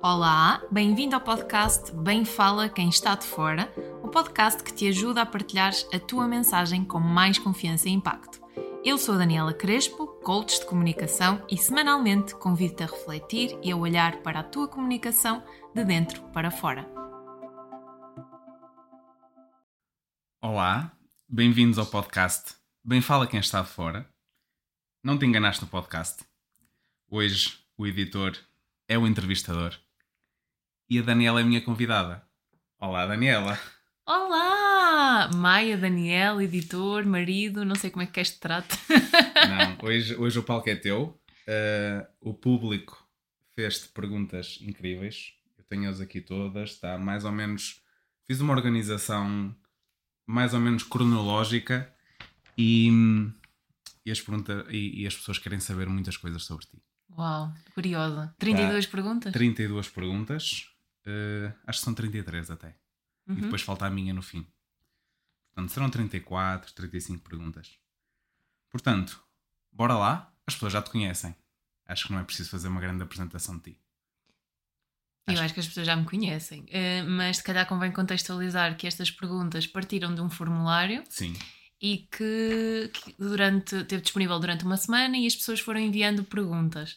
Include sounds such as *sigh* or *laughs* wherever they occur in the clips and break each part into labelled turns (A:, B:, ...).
A: Olá, bem-vindo ao podcast Bem Fala Quem Está de Fora, o podcast que te ajuda a partilhar a tua mensagem com mais confiança e impacto. Eu sou Daniela Crespo, coach de comunicação e semanalmente convido-te a refletir e a olhar para a tua comunicação de dentro para fora.
B: Olá, bem-vindos ao podcast Bem Fala Quem Está de Fora. Não te enganaste no podcast. Hoje o editor é o entrevistador e a Daniela é a minha convidada. Olá, Daniela.
A: Olá! Maia, Daniel, editor, marido, não sei como é que este trata.
B: Não, *laughs* hoje, hoje o palco é teu. Uh, o público fez-te perguntas incríveis. Eu tenho-as aqui todas. Está mais ou menos. Fiz uma organização mais ou menos cronológica e, e, as, pergunta, e, e as pessoas querem saber muitas coisas sobre ti.
A: Uau, curiosa. 32
B: Tá.
A: perguntas?
B: 32 perguntas. Uh, acho que são 33 até. E
A: Uhum.
B: depois falta a minha no fim. Portanto, serão 34, 35 perguntas. Portanto, bora lá. As pessoas já te conhecem. Acho que não é preciso fazer uma grande apresentação de ti.
A: Eu acho que as pessoas já me conhecem, eh, mas se calhar convém contextualizar que estas perguntas partiram de um formulário
B: Sim.
A: e que, que durante, teve disponível durante uma semana e as pessoas foram enviando perguntas.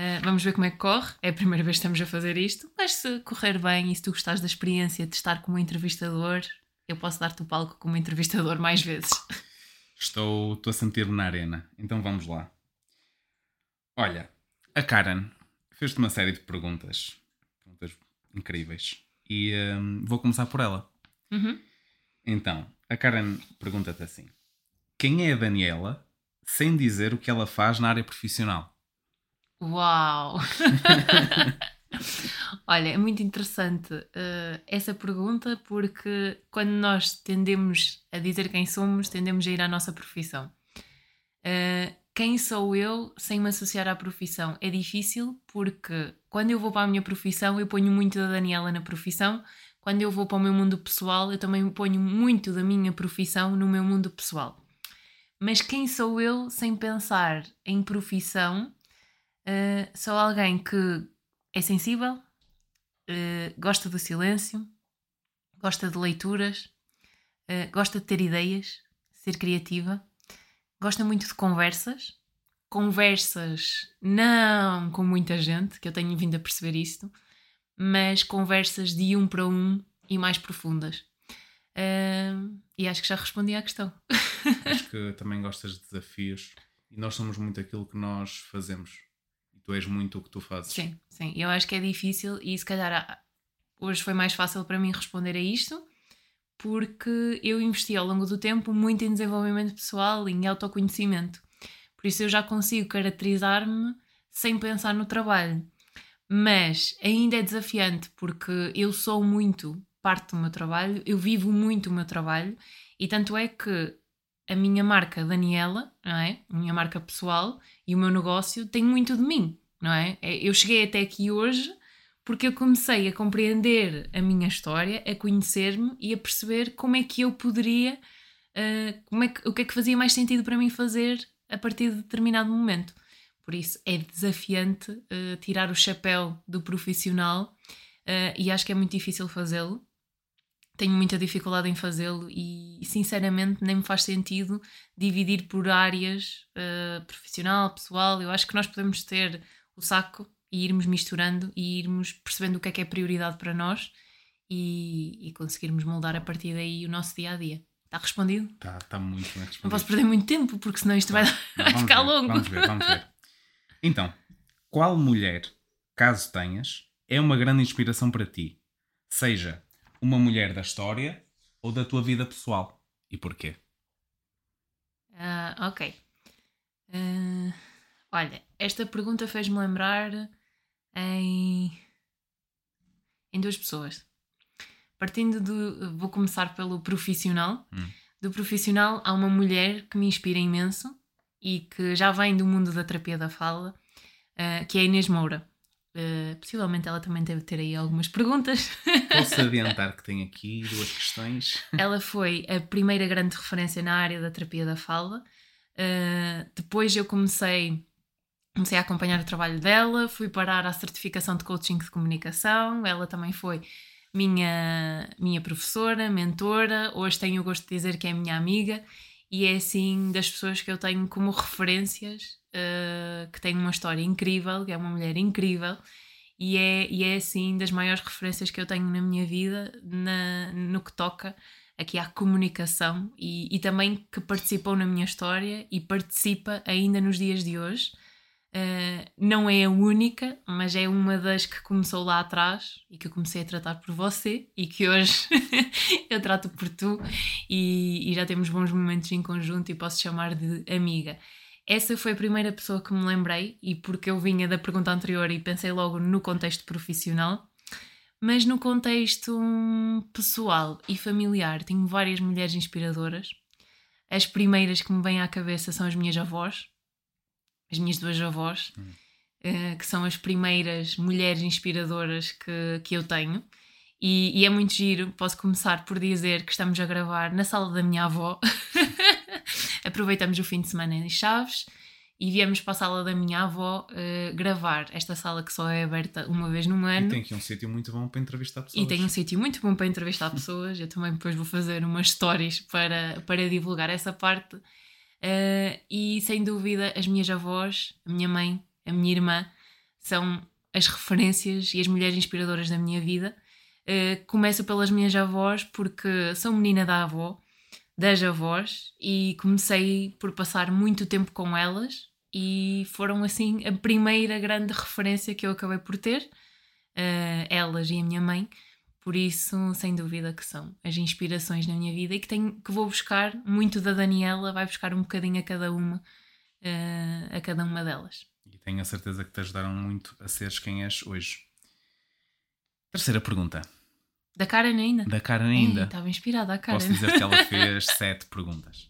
A: Eh, vamos ver como é que corre. É a primeira vez que estamos a fazer isto, mas se correr bem e se tu gostares da experiência de estar como entrevistador, eu posso dar-te o palco como entrevistador mais vezes.
B: Estou, estou a sentir-me na arena. Então vamos lá. Olha, a Karen fez-te uma série de perguntas. Perguntas incríveis. E hum, vou começar por ela.
A: Uhum.
B: Então, a Karen pergunta-te assim: Quem é a Daniela sem dizer o que ela faz na área profissional?
A: Uau! *laughs* Olha, é muito interessante eh, essa pergunta porque quando nós tendemos a dizer quem somos, tendemos a ir à nossa profissão. Eh, quem sou eu sem me associar à profissão? É difícil porque quando eu vou para a minha profissão, eu ponho muito da Daniela na profissão. Quando eu vou para o meu mundo pessoal, eu também ponho muito da minha profissão no meu mundo pessoal. Mas quem sou eu sem pensar em profissão? Uh, sou alguém que é sensível, uh, gosta do silêncio, gosta de leituras, uh, gosta de ter ideias, ser criativa, gosta muito de conversas. Conversas não com muita gente, que eu tenho vindo a perceber isto, mas conversas de um para um e mais profundas. Uh, e acho que já respondi à questão.
B: Acho que também gostas de desafios e nós somos muito aquilo que nós fazemos. Tu és muito o que tu fazes.
A: Sim, sim. Eu acho que é difícil e se calhar hoje foi mais fácil para mim responder a isto porque eu investi ao longo do tempo muito em desenvolvimento pessoal e em autoconhecimento. Por isso eu já consigo caracterizar-me sem pensar no trabalho. Mas ainda é desafiante porque eu sou muito parte do meu trabalho, eu vivo muito o meu trabalho e tanto é que a minha marca Daniela, não é? A minha marca pessoal e o meu negócio tem muito de mim, não é? É- Eu cheguei até aqui hoje porque eu comecei a compreender a minha história, a conhecer-me e a perceber como é que eu poderia, ah, como é que, o que é que fazia mais sentido para mim fazer a partir de determinado momento. Por isso é desafiante ah, tirar o chapéu do profissional ah, e acho que é muito difícil fazê-lo tenho muita dificuldade em fazê-lo e sinceramente nem me faz sentido dividir por áreas eh, profissional, pessoal. Eu acho que nós podemos ter o saco e irmos misturando e irmos percebendo o que é que é prioridade para nós e, e conseguirmos moldar a partir daí o nosso dia a dia. Está respondido?
B: Está tá muito bem respondido.
A: Não posso perder muito tempo porque senão isto vai,
B: Não, *laughs*
A: vai
B: vamos
A: ficar
B: ver,
A: longo.
B: Vamos ver, vamos ver. Então, qual mulher, caso tenhas, é uma grande inspiração para ti? Seja uma mulher da história ou da tua vida pessoal. E porquê?
A: Ah, ok. Ah, olha, esta pergunta fez-me lembrar em, em duas pessoas. Partindo do. Vou começar pelo profissional.
B: Hum.
A: Do profissional, há uma mulher que me inspira imenso e que já vem do mundo da terapia da fala, ah, que é a Inês Moura. Ah, possivelmente ela também deve ter aí algumas perguntas. *laughs*
B: Posso adiantar que tenho aqui duas questões?
A: Ela foi a primeira grande referência na área da terapia da fala. Uh, depois eu comecei comecei a acompanhar o trabalho dela, fui parar à certificação de coaching de comunicação, ela também foi minha, minha professora, mentora, hoje tenho o gosto de dizer que é minha amiga e é assim das pessoas que eu tenho como referências, uh, que tem uma história incrível, que é uma mulher incrível e é, e é assim das maiores referências que eu tenho na minha vida na, no que toca aqui à comunicação e, e também que participou na minha história e participa ainda nos dias de hoje. Uh, não é a única, mas é uma das que começou lá atrás e que eu comecei a tratar por você e que hoje *laughs* eu trato por tu e, e, já temos bons momentos em conjunto e posso chamar de amiga. Essa foi a primeira pessoa que me lembrei e porque eu vinha da pergunta anterior e pensei logo no contexto profissional, mas no contexto pessoal e familiar tenho várias mulheres inspiradoras. As primeiras que me vêm à cabeça são as minhas avós, as minhas duas avós, hum. uh, que são as primeiras mulheres inspiradoras que, que eu tenho. E, e, é muito giro. Posso começar por dizer que estamos a gravar na sala da minha avó. *laughs* Aproveitamos o fim de semana em Chaves e viemos para a sala da minha avó uh, gravar. Esta sala que só é aberta uma vez no ano.
B: E tem aqui um sítio muito bom para entrevistar pessoas.
A: E tem um sítio muito bom para entrevistar *laughs* pessoas. Eu também depois vou fazer umas stories para, para divulgar essa parte. Uh, e sem dúvida, as minhas avós, a minha mãe, a minha irmã, são as referências e as mulheres inspiradoras da minha vida. Uh, começo pelas minhas avós porque sou menina da avó, das avós, e comecei por passar muito tempo com elas e foram assim a primeira grande referência que eu acabei por ter, uh, elas e a minha mãe. Por isso, sem dúvida que são as inspirações na minha vida e que, tenho, que vou buscar muito da Daniela, vai buscar um bocadinho a cada uma, uh, a cada uma delas.
B: E tenho a certeza que te ajudaram muito a seres quem és hoje. Terceira pergunta.
A: Da Karen ainda?
B: Da Karen ainda.
A: Estava inspirada a Karen.
B: Posso dizer que ela fez *laughs* sete perguntas.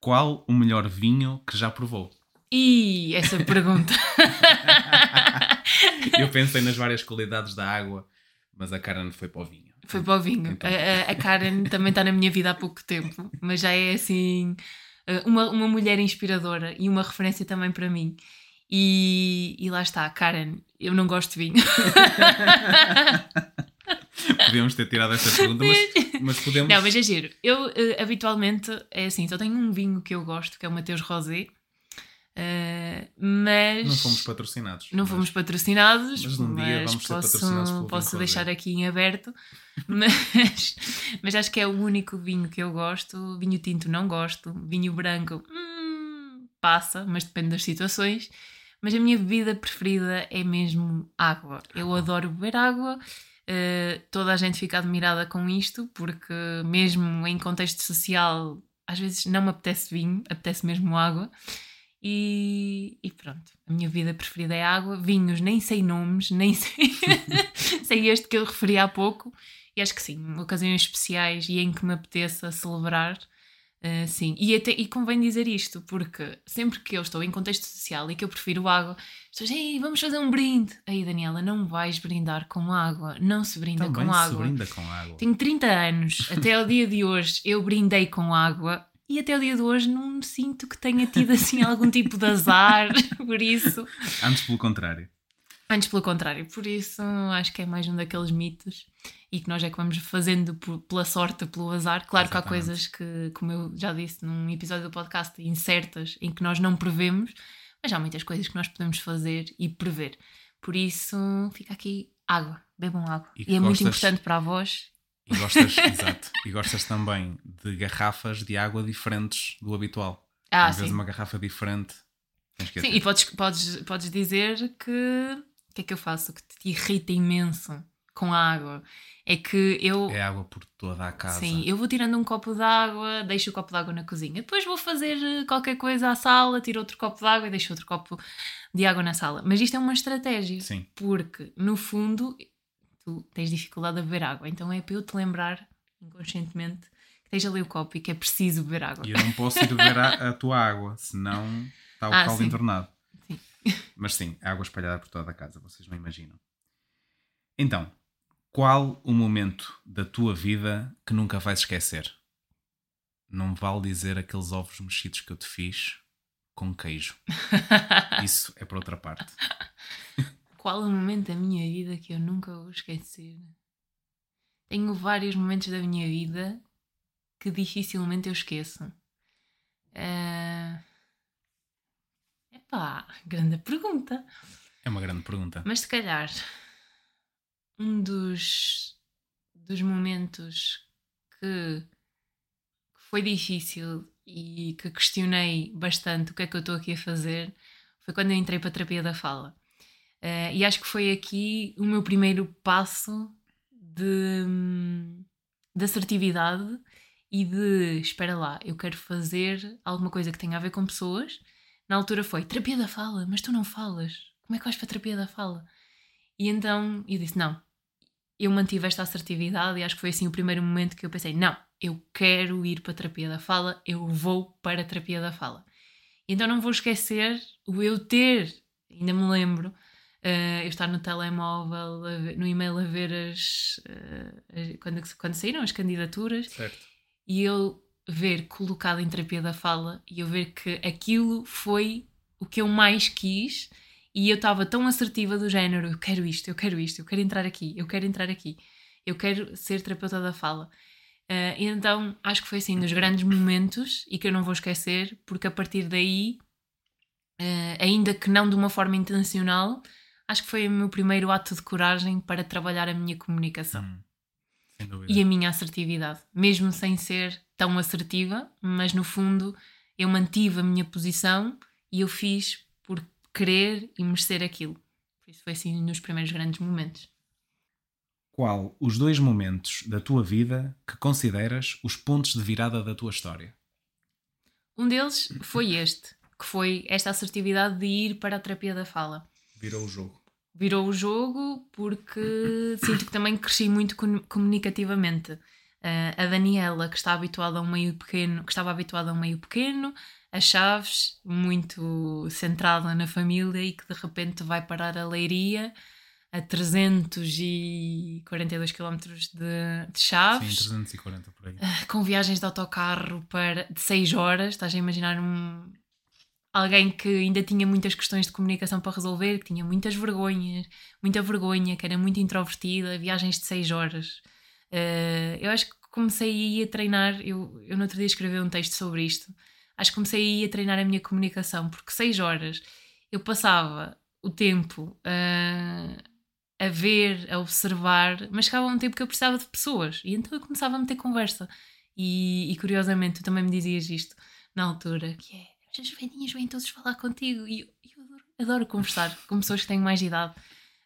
B: Qual o melhor vinho que já provou?
A: E essa pergunta. *laughs*
B: Eu pensei nas várias qualidades da água mas a Karen foi para o vinho.
A: Foi para o vinho. Então. A, a, Karen também está na minha vida há pouco tempo, mas já é assim eh, uma, uma mulher inspiradora e uma referência também para mim. E, e lá está, Karen, eu não gosto de vinho. *laughs* *laughs*
B: podemos ter tirado esta pergunta, mas, mas podemos.
A: Não, mas é giro. Eu uh, habitualmente é assim, só tenho um vinho que eu gosto, que é o Mateus Rosé. Uh, mas
B: não fomos patrocinados.
A: Não
B: mas,
A: fomos patrocinados,
B: mas num dia vamos posso, ser patrocinados pelo
A: Posso deixar aqui em aberto, *laughs* mas, mas acho que é o único vinho que eu gosto. Vinho tinto não gosto, vinho branco hum, passa, mas depende das situações. Mas a minha bebida preferida é mesmo água. Eu adoro beber água. Uh, toda a gente fica admirada com isto, porque mesmo em contexto social, às vezes não me apetece vinho, apetece mesmo água. E, e, pronto, a minha vida preferida é água. Vinhos, nem sei nomes, nem sei, *laughs* sei este que eu referi há pouco. E acho que sim, ocasiões especiais e em que me apeteça celebrar, uh, sim. E, até, e convém dizer isto, porque sempre que eu estou em contexto social e que eu prefiro água, estou Ei, vamos fazer um brinde. Aí, Daniela, não vais brindar com água. Não se brinda
B: Também
A: com
B: se
A: água.
B: brinda com água.
A: Tenho 30 anos, até ao dia de hoje eu brindei com água e até o dia de hoje não me sinto que tenha tido assim algum tipo de azar, *laughs* por isso.
B: Antes pelo contrário.
A: Antes pelo contrário, por isso acho que é mais um daqueles mitos e que nós é que vamos fazendo por, pela sorte, pelo azar. Claro Exatamente. que há coisas que, como eu já disse num episódio do podcast, incertas, em que nós não prevemos, mas há muitas coisas que nós podemos fazer e prever. Por isso fica aqui água, bebam água. E, e é gostas... muito importante para a voz
B: e gostas, *laughs* exato, e gostas também de garrafas de água diferentes do habitual. Ah, Às sim. vezes uma garrafa diferente.
A: sim, e podes, podes, podes dizer que o que é que eu faço que te irrita imenso com a água? É que eu.
B: É água por toda a casa.
A: Sim, eu vou tirando um copo de água, deixo o copo de água na cozinha. Depois vou fazer eh, qualquer coisa à sala, tiro outro copo de água e deixo outro copo de água na sala. Mas isto é uma estratégia.
B: Sim.
A: Porque, no fundo, tu tens dificuldade a beber água. Então é para eu te lembrar, inconscientemente, que tens ali o copo e que é preciso beber água.
B: E eu não posso ir beber a, a tua água, senão está o ah, caldo sim. entornado. Sim. Mas sim, água espalhada por toda a casa, vocês não imaginam. Então, qual o momento da tua vida que nunca vais esquecer? Não vale dizer aqueles ovos mexidos que eu te fiz, com queijo. *laughs* Isso é para outra parte.
A: Qual o momento da minha vida que eu nunca vou esquecer? Tenho vários momentos da minha vida que dificilmente eu esqueço. Uh... Epá, grande pergunta.
B: É uma grande pergunta.
A: Mas se calhar um dos, dos momentos que, que foi difícil e que questionei bastante o que é que eu estou aqui a fazer foi quando eu entrei para a terapia da fala. Uh, e acho que foi aqui o meu primeiro passo de, de assertividade e de espera lá, eu quero fazer alguma coisa que tenha a ver com pessoas. Na altura foi terapia da fala, mas tu não falas. Como é que vais para a terapia da fala? E então eu disse: não, eu mantive esta assertividade e acho que foi assim o primeiro momento que eu pensei: não, eu quero ir para a terapia da fala, eu vou para a terapia da fala. Então não vou esquecer o eu ter, ainda me lembro, uh, eu estar no telemóvel, ver, no e-mail a ver as, uh, as, quando, quando saíram as candidaturas
B: certo.
A: e eu ver colocado em terapia da fala e eu ver que aquilo foi o que eu mais quis e eu estava tão assertiva do género: eu quero isto, eu quero isto, eu quero entrar aqui, eu quero entrar aqui, eu quero ser terapeuta da fala. Uh, então acho que foi assim dos grandes momentos e que eu não vou esquecer, porque a partir daí, uh, ainda que não de uma forma intencional, acho que foi o meu primeiro ato de coragem para trabalhar a minha comunicação.
B: Hum,
A: e a minha assertividade, mesmo sem ser tão assertiva, mas no fundo eu mantive a minha posição e eu fiz querer e merecer aquilo. Por isso foi assim nos primeiros grandes momentos.
B: Qual os dois momentos da tua vida que consideras os pontos de virada da tua história?
A: Um deles foi este, que foi esta assertividade de ir para a terapia da fala.
B: Virou o jogo.
A: Virou o jogo porque *coughs* sinto que também cresci muito comunicativamente. Uh, a Daniela, que está habituada a um meio pequeno, que estava habituada a um meio pequeno, a Chaves, muito centrada na família e que de repente vai parar a Leiria a 342 km de, de Chaves.
B: Sim, 340 por aí.
A: Uh, com viagens de autocarro para, de 6 horas. Estás a imaginar um, alguém que ainda tinha muitas questões de comunicação para resolver, que tinha muitas vergonhas, muita vergonha, que era muito introvertida, viagens de 6 horas. Uh, eu acho que comecei a treinar, eu, eu no outro dia escrevi um texto sobre isto, acho que comecei a treinar a minha comunicação, porque 6 horas eu passava o tempo uh, a ver, a observar, mas chegava um tempo que eu precisava de pessoas e então eu começava a meter conversa. E, e curiosamente, tu também me dizias isto na altura, que é as velhinhas vêm todos falar contigo e eu, eu adoro, adoro, conversar com pessoas que têm mais idade.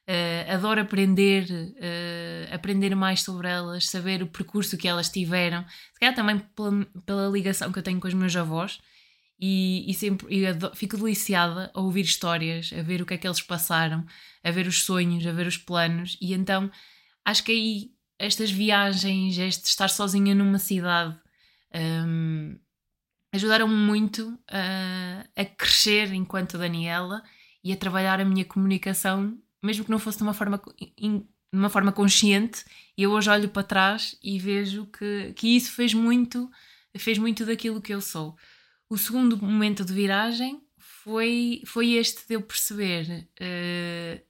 A: Uh, adoro aprender, uh, aprender mais sobre elas, saber o percurso que elas tiveram, se calhar também pela, pela ligação que eu tenho com os meus avós, e, e sempre e adoro, fico deliciada a ouvir histórias, a ver o que é que eles passaram, a ver os sonhos, a ver os planos, e então acho que aí estas viagens, este estar sozinha numa cidade um, ajudaram-me muito a, a crescer enquanto Daniela e a trabalhar a minha comunicação, mesmo que não fosse de uma forma, de uma forma consciente, eu hoje olho para trás e vejo que, que isso fez muito, fez muito daquilo que eu sou. O segundo momento de viragem foi, foi este de eu perceber uh,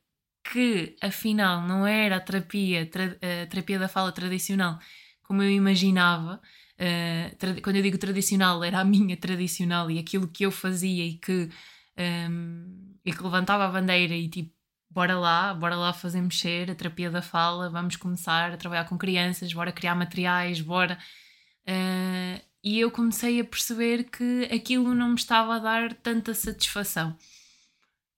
A: que afinal não era a terapia, tra, a terapia da fala tradicional como eu imaginava. Uh, quando eu digo tradicional, era a minha tradicional e aquilo que eu fazia e que, um, ehm, e que levantava a bandeira e tipo, bora lá, bora lá fazer mexer a terapia da fala, vamos começar a trabalhar com crianças, bora criar materiais, bora. Uh, e eu comecei a perceber que aquilo não me estava a dar tanta satisfação.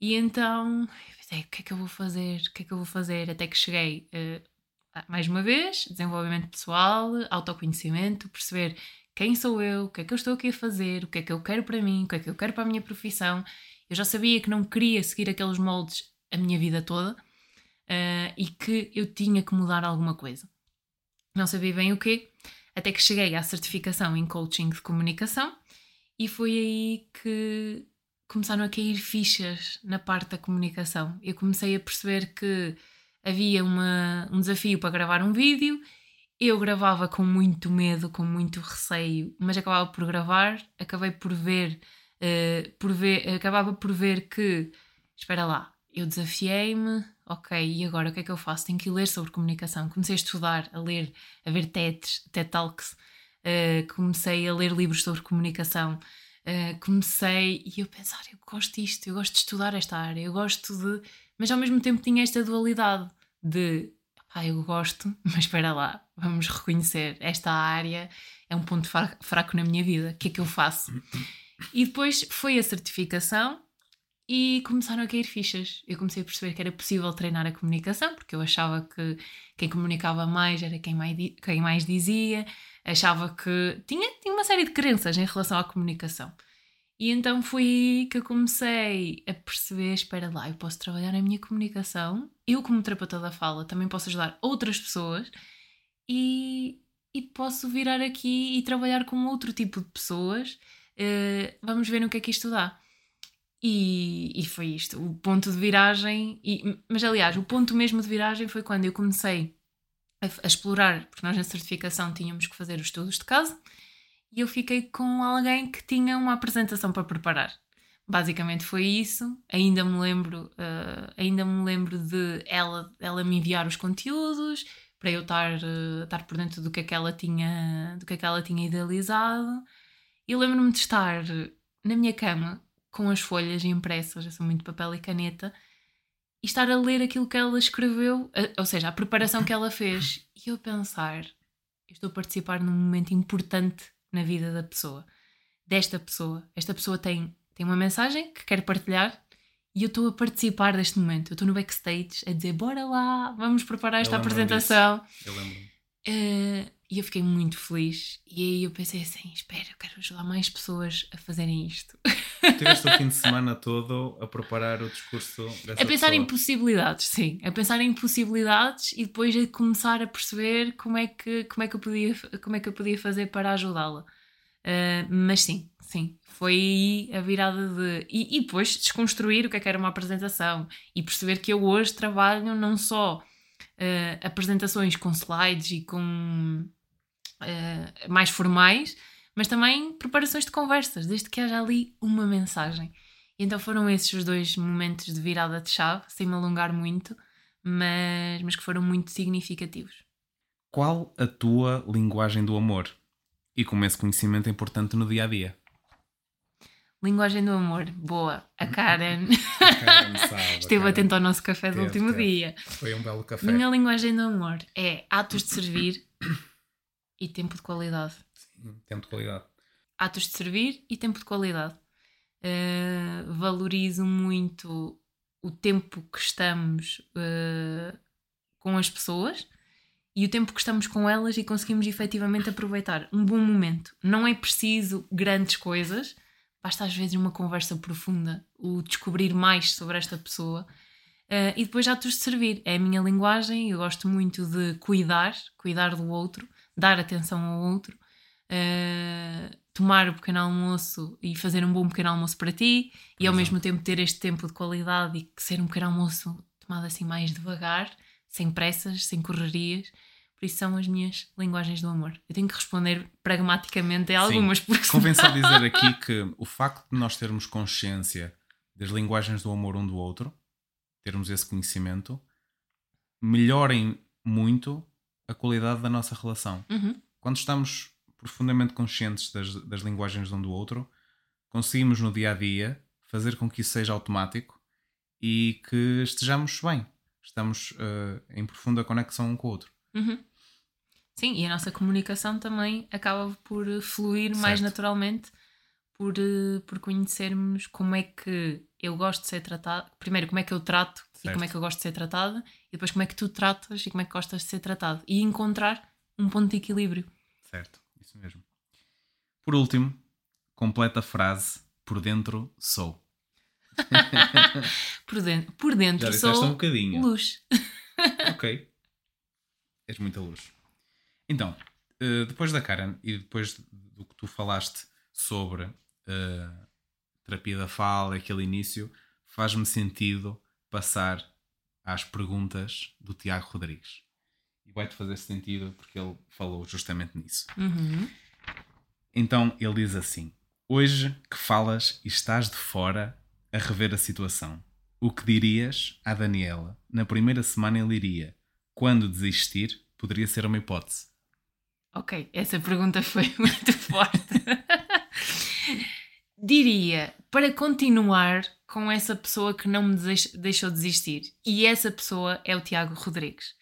A: E então eu pensei, o que é que eu vou fazer? O que é que eu vou fazer? Até que cheguei, uh, mais uma vez, desenvolvimento pessoal, autoconhecimento, perceber quem sou eu, o que é que eu estou aqui a fazer, o que é que eu quero para mim, o que é que eu quero para a minha profissão. Eu já sabia que não queria seguir aqueles moldes a minha vida toda uh, e que eu tinha que mudar alguma coisa. Não sabia bem o quê, até que cheguei à certificação em coaching de comunicação e foi aí que começaram a cair fichas na parte da comunicação. Eu comecei a perceber que havia uma, um desafio para gravar um vídeo. Eu gravava com muito medo, com muito receio, mas acabava por gravar. Acabei por ver uh, por ver, acabava por ver que, espera lá, eu desafiei-me, ok, e agora o que é que eu faço? Tenho que ler sobre comunicação. Comecei a estudar, a ler, a ver TEDs, TED Talks, uh, comecei a ler livros sobre comunicação. Uh, comecei e eu pensar, eu gosto disto, eu gosto de estudar esta área, eu gosto de. Mas ao mesmo tempo tinha esta dualidade de ah, eu gosto, *laughs* mas espera lá, vamos reconhecer, esta área é um ponto fraco na minha vida, o que é que eu faço? E depois foi a certificação e começaram a cair fichas. Eu comecei a perceber que era possível treinar a comunicação, porque eu achava que quem comunicava mais era quem mais, quem mais dizia, achava que tinha, tinha uma série de crenças em relação à comunicação. E então foi que eu comecei a perceber: espera lá, eu posso trabalhar na minha comunicação, eu, como terapeuta da fala, também posso ajudar outras pessoas e, e posso virar aqui e trabalhar com outro tipo de pessoas. Uh, vamos ver no que é que isto dá. E, e foi isto, o ponto de viragem. E, mas aliás, o ponto mesmo de viragem foi quando eu comecei a, a explorar, porque nós na certificação tínhamos que fazer os estudos de casa e eu fiquei com alguém que tinha uma apresentação para preparar. Basicamente foi isso. Ainda me lembro, uh, ainda me lembro de ela, ela me enviar os conteúdos para eu estar, uh, estar por dentro do que é que ela tinha, do que é que ela tinha idealizado. E lembro-me de estar na minha cama com as folhas impressas, eu sou muito papel e caneta, e estar a ler aquilo que ela escreveu, ou seja, a preparação que ela fez, e eu pensar, eu estou a participar num momento importante na vida da pessoa, desta pessoa. Esta pessoa tem, tem uma mensagem que quer partilhar e eu estou a participar deste momento. Eu estou no backstage a dizer: bora lá, vamos preparar esta apresentação.
B: Eu lembro.
A: Uh, e eu fiquei muito feliz. E aí eu pensei assim: espera, eu quero ajudar mais pessoas a fazerem isto.
B: Tiveste o fim de semana todo a preparar o discurso dessa
A: A pensar
B: pessoa.
A: em possibilidades, sim. A pensar em possibilidades e depois a começar a perceber como é que, como é que, eu, podia, como é que eu podia fazer para ajudá-la. Uh, mas sim, sim. Foi aí a virada de. E, e depois desconstruir o que é que era uma apresentação e perceber que eu hoje trabalho não só uh, apresentações com slides e com uh, mais formais, mas também preparações de conversas, desde que haja ali uma mensagem. E então foram esses os dois momentos de virada de chave, sem me alongar muito, mas, mas que foram muito significativos.
B: Qual a tua linguagem do amor? E como esse conhecimento é importante no dia a dia?
A: Linguagem do amor, boa. A *laughs* Karen, a Karen sabe, esteve Karen atento ao nosso café do último teve. dia.
B: Foi um belo café.
A: Minha linguagem do amor é atos de servir e tempo de qualidade.
B: Sim, tempo de qualidade.
A: Atos de servir e tempo de qualidade. Uh, valorizo muito o tempo que estamos uh, com as pessoas e o tempo que estamos com elas e conseguimos efetivamente aproveitar um bom momento. Não é preciso grandes coisas, basta às vezes uma conversa profunda, o descobrir mais sobre esta pessoa. Uh, e depois atos de servir. É a minha linguagem, eu gosto muito de cuidar, cuidar do outro, dar atenção ao outro, uh, tomar o pequeno almoço e fazer um bom pequeno almoço para ti e ao mesmo tempo ter este tempo de qualidade e ser um pequeno almoço tomado assim mais devagar, sem pressas, sem correrias. Por isso são as minhas linguagens do amor. Eu tenho que responder pragmaticamente a algumas.
B: Sim. Porque Convém só dizer aqui *laughs* que o facto de nós termos consciência das linguagens do amor um do outro, termos esse conhecimento, melhorem muito a qualidade da nossa relação.
A: Uhum.
B: Quando estamos profundamente conscientes das, das linguagens de um do outro, conseguimos no dia a dia fazer com que isso seja automático e que estejamos bem. Estamos uh, em profunda conexão um com o outro.
A: Uhum. Sim, e a nossa comunicação também acaba por fluir certo. mais naturalmente por, uh, por conhecermos como é que eu gosto de ser tratado. Primeiro, como é que eu trato certo. e como é que eu gosto de ser tratada, e depois como é que tu tratas e como é que gostas de ser tratado. E encontrar um ponto de equilíbrio.
B: Certo, isso mesmo. Por último, completa a frase: Por dentro sou. *laughs*
A: por, dentro, por dentro Já sou
B: um bocadinho.
A: luz. *laughs*
B: ok. És muita luz. Então, eh, depois da Karen e depois do que tu falaste sobre uh, terapia da fala, aquele início, faz-me sentido passar às perguntas do Tiago Rodrigues. E vai-te fazer sentido porque ele falou justamente nisso.
A: Uhum.
B: Então ele diz assim: Hoje que falas e estás de fora a rever a situação, o que dirias à Daniela na primeira semana ele iria? Quando desistir, poderia ser uma hipótese.
A: Ok, essa pergunta foi *laughs* muito forte. Diria para continuar com essa pessoa que não me deixou desistir. E essa pessoa é o Tiago Rodrigues.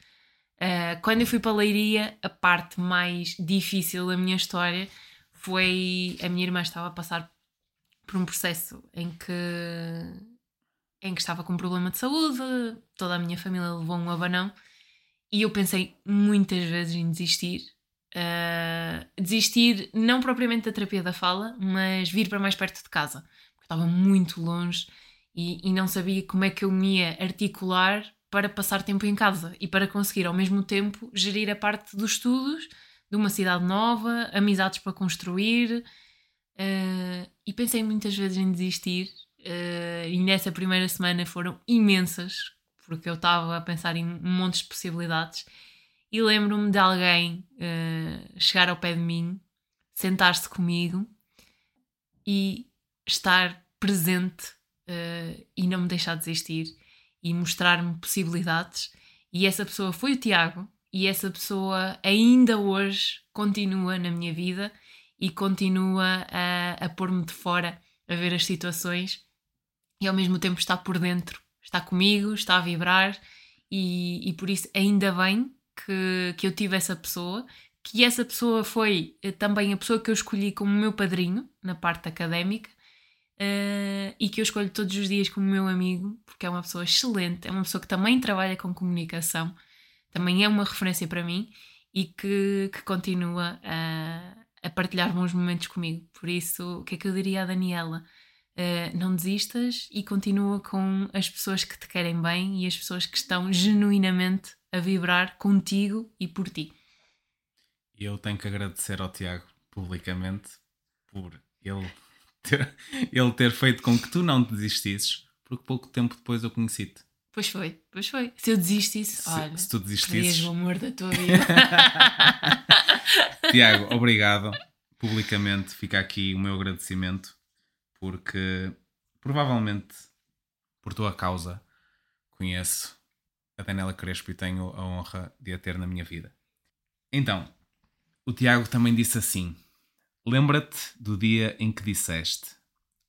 A: Uh, quando eu fui para a Leiria, a parte mais difícil da minha história foi a minha irmã estava a passar por um processo em que em que estava com um problema de saúde, toda a minha família levou um abanão e eu pensei muitas vezes em desistir. Uh, desistir não propriamente da terapia da fala, mas vir para mais perto de casa, porque estava muito longe e, e não sabia como é que eu me ia articular para passar tempo em casa e para conseguir ao mesmo tempo gerir a parte dos estudos de uma cidade nova, amizades para construir. Uh, e pensei muitas vezes em desistir. Uh, e nessa primeira semana foram imensas, porque eu estava a pensar em um monte de possibilidades. E lembro-me de alguém uh, chegar ao pé de mim, sentar-se comigo e estar presente e não me deixar desistir e mostrar-me possibilidades. E essa pessoa foi o Tiago, e essa pessoa ainda hoje continua na minha vida e continua a, a pôr-me de fora a ver as situações e ao mesmo tempo está por dentro, está comigo, está a vibrar e, e por isso ainda bem que, que eu tive essa pessoa, que essa pessoa foi eh, também a pessoa que eu escolhi como meu padrinho na parte académica uh, e que eu escolho todos os dias como meu amigo, porque é uma pessoa excelente, é uma pessoa que também trabalha com comunicação também é uma referência para mim e que, que continua a, a partilhar bons momentos comigo. Por isso, o que é que eu diria à Daniela? Uh, não desistas e continua com as pessoas que te querem bem e as pessoas que estão genuinamente a vibrar contigo e por ti.
B: Eu tenho que agradecer ao Tiago publicamente por ele ter, *laughs* ele ter feito com que tu não desistisses, porque pouco tempo depois eu conheci-te.
A: Pois foi, pois foi. Se eu desistisse, se, olha,
B: se tu desistisses.
A: o amor da tua vida. *laughs* *laughs*
B: Tiago, obrigado. Publicamente fica aqui o meu agradecimento, porque provavelmente por tua causa conheço a Daniela Crespo e tenho a honra de a ter na minha vida. Então, o Tiago também disse assim: Lembra-te do dia em que disseste: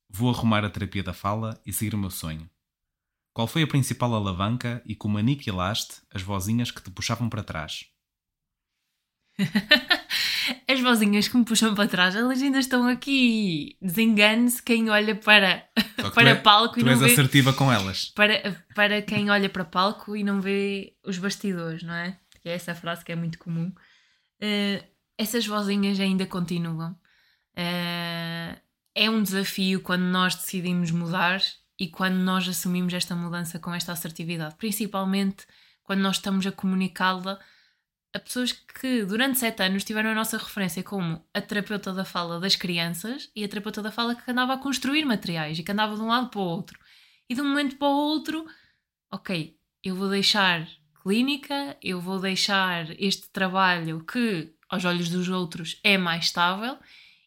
B: Vou arrumar a terapia da fala e seguir o meu sonho. Qual foi a principal alavanca e como aniquilaste as vozinhas que te puxavam para trás? *laughs*
A: as vozinhas que me puxam para trás, elas ainda estão aqui. Desengane-se quem olha para, *laughs* para é, palco
B: e não vê. assertiva com elas.
A: Para, para quem olha para palco e não vê os bastidores, não é? Que é essa frase que é muito comum. Uh, essas vozinhas ainda continuam. Uh, é um desafio quando nós decidimos mudar e quando nós assumimos esta mudança com esta assertividade, principalmente quando nós estamos a comunicá-la a pessoas que durante sete anos tiveram a nossa referência como a terapeuta da fala das crianças e a terapeuta da fala que andava a construir materiais e que andava de um lado para o outro. E de um momento para o outro, ok, eu vou deixar clínica, eu vou deixar este trabalho que aos olhos dos outros é mais estável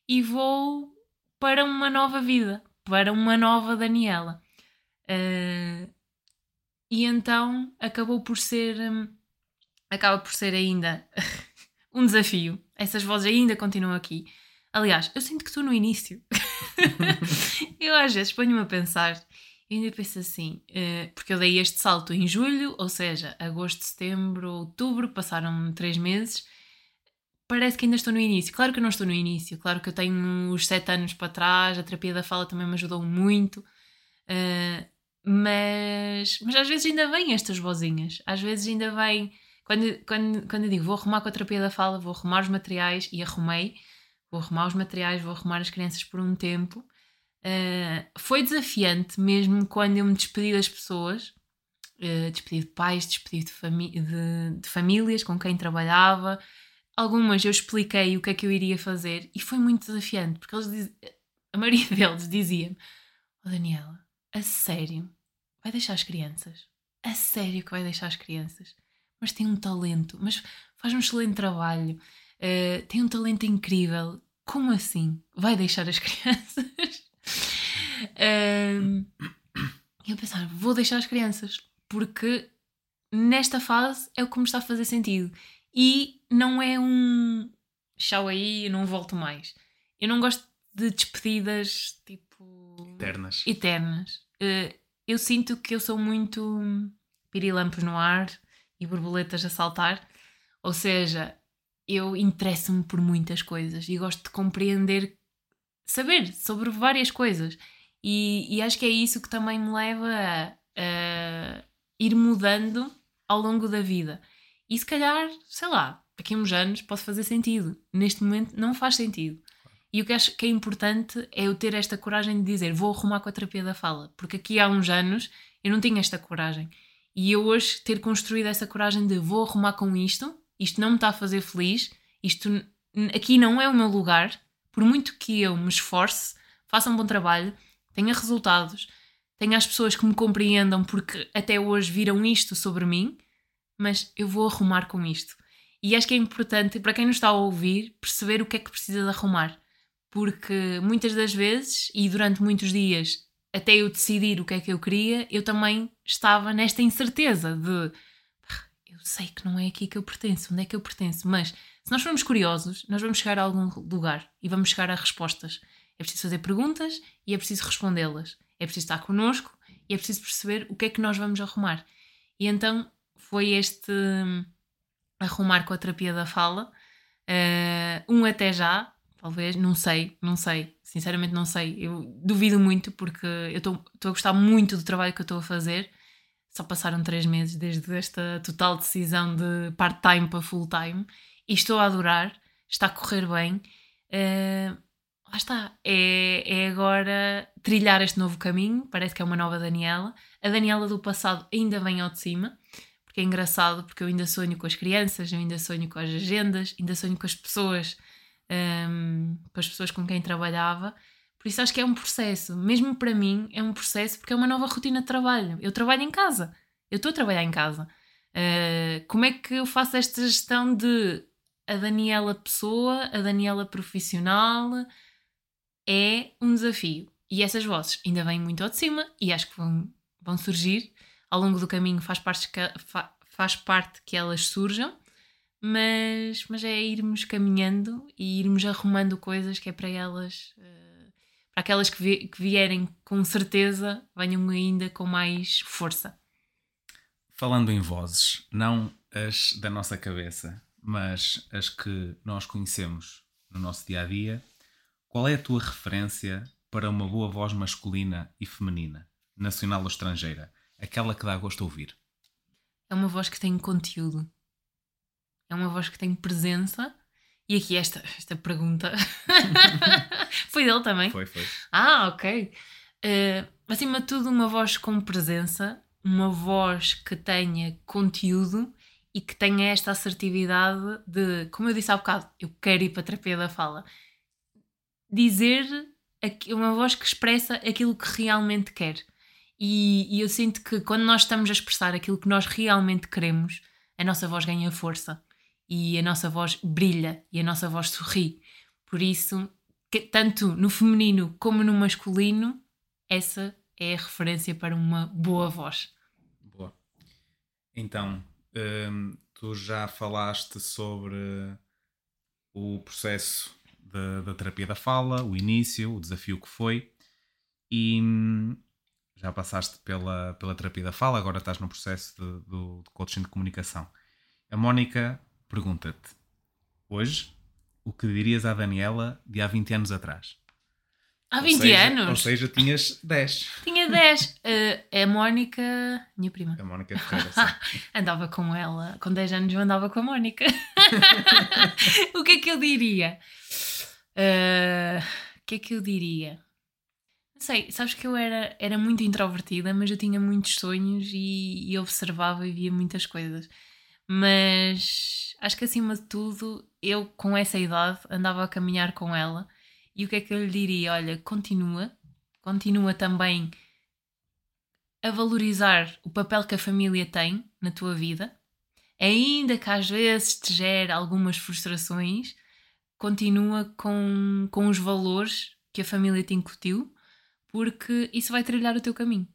A: e vou para uma nova vida, para uma nova Daniela. Uh, e então acabou por ser. Um, acaba por ser ainda *laughs* um desafio. Essas vozes ainda continuam aqui. Aliás, eu sinto que estou no início. *laughs* eu às vezes ponho-me a pensar e ainda penso assim, uh, porque eu dei este salto em julho, ou seja, agosto, setembro, outubro, passaram três meses parece que ainda estou no início. Claro que eu não estou no início, claro que eu tenho os sete anos para trás, a terapia da fala também me ajudou muito, uh, mas, mas às vezes ainda vêm estas vozinhas, às vezes ainda vem. Quando, quando, quando eu digo vou arrumar com a terapia da fala, vou arrumar os materiais, e arrumei, vou arrumar os materiais, vou arrumar as crianças por um tempo. Uh, foi desafiante mesmo quando eu me despedi das pessoas, uh, despedi de pais, despedi de, de, de famílias com quem trabalhava, Algumas eu expliquei o que é que eu iria fazer e foi muito desafiante, porque eles diz... a maioria *laughs* deles dizia-me: oh Daniela, a sério, vai deixar as crianças? A sério que vai deixar as crianças? Mas tem um talento, mas faz um excelente trabalho, uh, tem um talento incrível. como assim? Vai deixar as *laughs* crianças? um, eu pensar, vou deixar as crianças, porque nesta fase é o que me está a fazer sentido. E não é um tchau aí, eu não volto mais. Eu não gosto de despedidas tipo.
B: Eternas.
A: Eternas. Uh, eu sinto que eu sou muito pirilampos no ar e borboletas a saltar. Ou seja, eu interesso-me por muitas coisas e gosto de compreender, saber sobre várias coisas. E, e acho que é isso que também me leva a, a ir mudando ao longo da vida. E se calhar, sei lá, daqui a uns anos pode fazer sentido. Neste momento não faz sentido. E o que acho que é importante é eu ter esta coragem de dizer vou arrumar com a terapia da fala. Porque aqui há uns anos eu não tinha esta coragem. E eu hoje ter construído essa coragem de vou arrumar com isto, isto não me está a fazer feliz, isto aqui não é o meu lugar, por muito que eu me esforce, faça um bom trabalho, tenha resultados, tenha as pessoas que me compreendam porque até hoje viram isto sobre mim, mas eu vou arrumar com isto. E acho que é importante, para quem nos está a ouvir, perceber o que é que precisa de arrumar. Porque muitas das vezes, e durante muitos dias, até eu decidir o que é que eu queria, eu também estava nesta incerteza de eu sei que não é aqui que eu pertenço, onde é que eu pertenço, mas se nós formos curiosos, nós vamos chegar a algum lugar e vamos chegar a respostas. É preciso fazer perguntas e é preciso respondê-las. É preciso estar connosco e é preciso perceber o que é que nós vamos arrumar. E então foi este hum, arrumar com a terapia da fala. Uh, um até já, talvez, não sei, não sei, sinceramente não sei. Eu duvido muito porque eu estou a gostar muito do trabalho que eu estou a fazer. Só passaram três meses desde esta total decisão de part-time para full-time e estou a adorar, está a correr bem. Uh, lá está, é, é agora trilhar este novo caminho. Parece que é uma nova Daniela. A Daniela do passado ainda vem ao de cima, porque é engraçado, porque eu ainda sonho com as crianças, eu ainda sonho com as agendas, ainda sonho com as pessoas um, as pessoas com quem trabalhava. Por isso acho que é um processo, mesmo para mim é um processo porque é uma nova rotina de trabalho. Eu trabalho em casa, eu estou a trabalhar em casa. Uh, como é que eu faço esta gestão de a Daniela pessoa, a Daniela profissional? É um desafio. E essas vozes ainda vêm muito ao de cima e acho que vão, vão surgir. Ao longo do caminho faz parte que, faz parte que elas surjam mas, mas é irmos caminhando e irmos arrumando coisas que é para elas, uh, para aquelas que, vi, que vierem com certeza, venham ainda com mais força.
B: Falando em vozes, não as da nossa cabeça, mas as que nós conhecemos no nosso dia a dia, qual é a tua referência para uma boa voz masculina e feminina, nacional ou estrangeira? Aquela que dá gosto a ouvir.
A: É uma voz que tem conteúdo é uma voz que tem presença. E aqui esta, esta pergunta *laughs* foi dele também?
B: Foi, foi.
A: Ah, ok. Uh, acima de tudo, uma voz com presença, uma voz que tenha conteúdo e que tenha esta assertividade de, como eu disse há bocado, eu quero ir para a terapia da fala. Dizer uma voz que expressa aquilo que realmente quer. E, e eu sinto que quando nós estamos a expressar aquilo que nós realmente queremos, a nossa voz ganha força e a nossa voz brilha e a nossa voz sorri. Por isso, que, tanto no feminino como no masculino, essa é a referência para uma boa voz.
B: Boa. Então, hum, tu já falaste sobre o processo da, da, terapia da fala, o início, o desafio que foi, e hum, já passaste pela, pela terapia da fala, agora estás no processo de, do, de coaching de comunicação. A Mónica pergunta-te hoje o que dirias à Daniela de há 20 anos atrás.
A: Há 20 ou seja, anos?
B: Ou seja, tinhas 10.
A: Tinha 10. Uh, *laughs* é a Mónica, minha prima.
B: A Mónica Ferreira, sim. *laughs*
A: andava com ela. Com 10 anos eu andava com a Mónica. *laughs* o que é que eu diria? Uh, o que é que eu diria? Não sei, sabes que eu era, era muito introvertida, mas eu tinha muitos sonhos e, e observava e via muitas coisas. Mas acho que acima de tudo, eu com essa idade andava a caminhar com ela e o que é que eu lhe diria? Olha, continua, continua também a valorizar o papel que a família tem na tua vida, ainda que às vezes te gere algumas frustrações, continua com, com os valores que a família te incutiu, porque isso vai trilhar o teu caminho.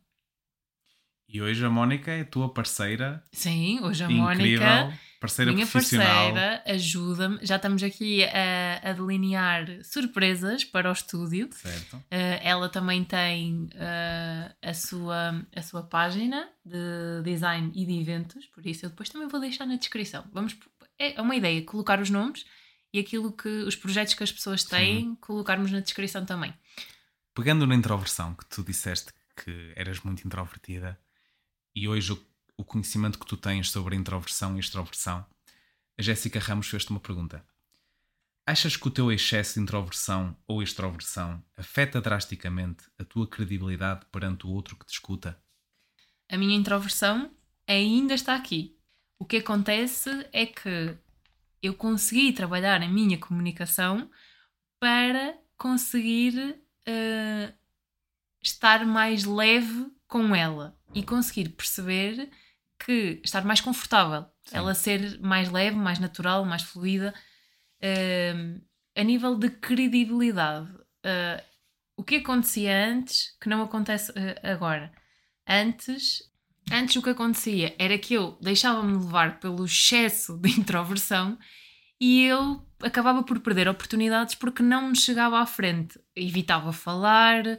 B: E hoje a Mónica é a tua parceira.
A: Sim, hoje a
B: incrível,
A: Mónica,
B: parceira
A: minha
B: profissional.
A: parceira, ajuda-me. Já estamos aqui a, a delinear surpresas para o estúdio.
B: Certo.
A: Uh, ela também tem uh, a, sua, a sua página de design e de eventos, por isso eu depois também vou deixar na descrição. Vamos, é uma ideia, colocar os nomes e aquilo que os projetos que as pessoas têm, Sim. colocarmos na descrição também.
B: Pegando na introversão, que tu disseste que eras muito introvertida, e hoje o, o conhecimento que tu tens sobre introversão e extroversão, a Jéssica Ramos fez-te uma pergunta. Achas que o teu excesso de introversão ou extroversão afeta drasticamente a tua credibilidade perante o outro que te escuta?
A: A minha introversão ainda está aqui. O que acontece é que eu consegui trabalhar a minha comunicação para conseguir uh, estar mais leve com ela e conseguir perceber que estar mais confortável, Sim. ela ser mais leve, mais natural, mais fluida. Uh, a nível de credibilidade, uh, o que acontecia antes que não acontece uh, agora? Antes, antes o que acontecia era que eu deixava-me levar pelo excesso de *laughs* introversão e eu acabava por perder oportunidades porque não me chegava à frente. Evitava falar, uh,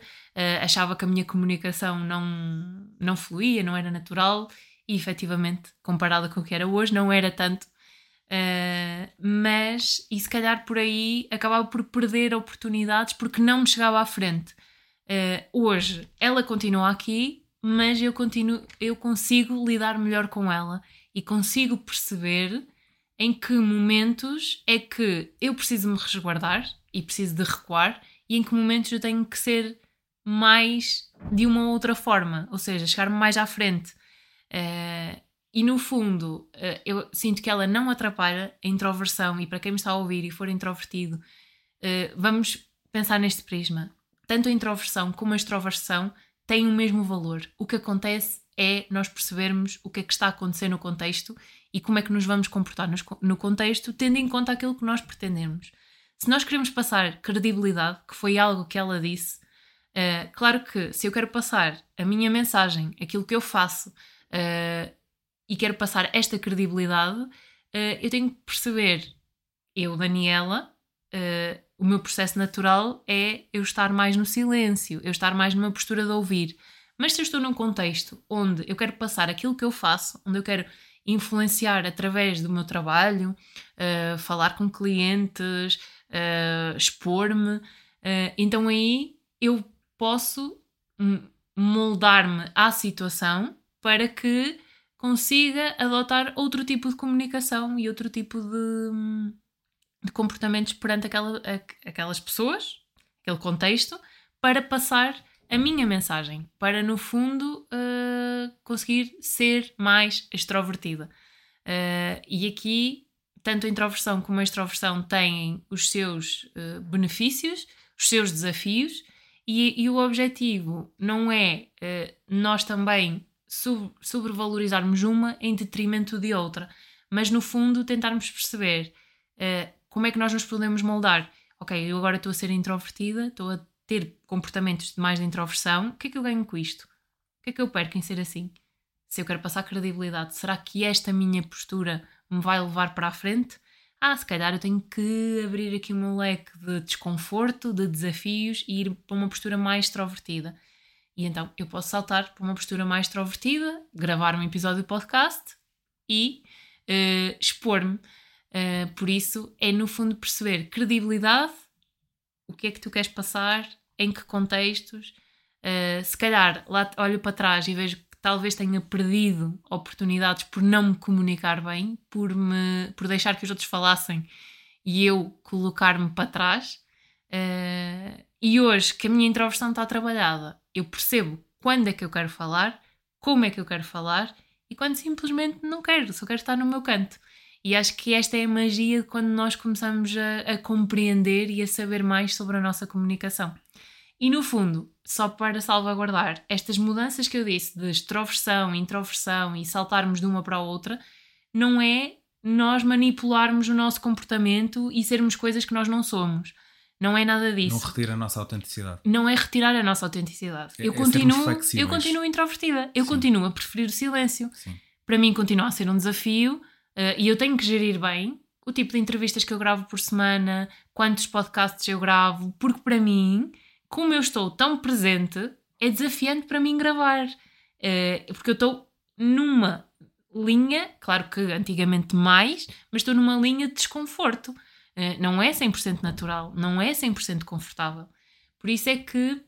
A: achava que a minha comunicação não, não fluía, não era natural e efetivamente, comparada com o que era hoje, não era tanto. Uh, mas, e se calhar por aí acabava por perder oportunidades porque não me chegava à frente. Uh, hoje ela continua aqui, mas eu, continuo, eu consigo lidar melhor com ela e consigo perceber em que momentos é que eu preciso me resguardar e preciso de recuar e em que momentos eu tenho que ser mais de uma outra forma, ou seja, chegar-me mais à frente. Uh, e no fundo, uh, eu sinto que ela não atrapalha a introversão, e para quem me está a ouvir e for introvertido, uh, vamos pensar neste prisma. Tanto a introversão como a extroversão têm o mesmo valor. O que acontece é nós percebermos o que é que está a acontecer no contexto e como é que nos vamos comportar no contexto, tendo em conta aquilo que nós pretendemos. Se nós queremos passar credibilidade, que foi algo que ela disse, uh, claro que se eu quero passar a minha mensagem, aquilo que eu faço, uh, e quero passar esta credibilidade, uh, eu tenho que perceber, eu, Daniela, o meu processo natural é eu estar mais no silêncio, eu estar mais numa postura de ouvir. Mas se eu estou num contexto onde eu quero passar aquilo que eu faço, onde eu quero influenciar através do meu trabalho, uh, falar com clientes, uh, expor-me, uh, então aí eu posso moldar-me à situação para que consiga adotar outro tipo de comunicação e outro tipo de, de comportamentos perante aquela, aquelas pessoas, aquele contexto, para passar a minha mensagem, para no fundo uh, conseguir ser mais extrovertida. Uh, e aqui, tanto a introversão como a extroversão têm os seus uh, benefícios, os seus desafios, e, e o objetivo não é nós também sub sobrevalorizarmos uma em detrimento de outra, mas no fundo tentarmos perceber como é que nós nos podemos moldar. Ok, eu agora estou a ser introvertida, estou a ter comportamentos de mais de introversão, o que é que eu ganho com isto? O que é que eu perco em ser assim? Se eu quero passar credibilidade, será que esta minha postura me vai levar para a frente? Ah, se calhar eu tenho que abrir aqui meu leque de desconforto, de desafios e ir para uma postura mais extrovertida. E então eu posso saltar para uma postura mais extrovertida, gravar um episódio de podcast e uh, expor-me. Uh, por isso é no fundo perceber credibilidade o que é que tu queres passar, em que contextos. Uh, se calhar lá olho para trás e vejo que talvez tenha perdido oportunidades por não me comunicar bem, por, me, por deixar que os outros falassem e eu colocar-me para trás. Uh, e hoje que a minha introversão está trabalhada, eu percebo quando é que eu quero falar, como é que eu quero falar e quando simplesmente não quero, só quero estar no meu canto. E acho que esta é a magia de quando nós começamos a, a compreender e a saber mais sobre a nossa comunicação. E no fundo, só para salvaguardar estas mudanças que eu disse de extroversão, introversão e saltarmos de uma para a outra, não é nós manipularmos o nosso comportamento e sermos coisas que nós não somos. Não é nada disso.
B: Não retira a nossa autenticidade.
A: Não é retirar a nossa autenticidade.
B: É-
A: eu,
B: é
A: continuo, eu continuo introvertida. Eu
B: Sim.
A: continuo a preferir o silêncio.
B: Sim.
A: Para mim continua a ser um desafio eh, e eu tenho que gerir bem o tipo de entrevistas que eu gravo por semana, quantos podcasts eu gravo, porque para mim, como eu estou tão presente, é desafiante para mim gravar. Eh, porque eu estou numa linha, claro que antigamente mais, mas estou numa linha de desconforto. Eh, não é 100% natural, não é 100% confortável. Por isso é que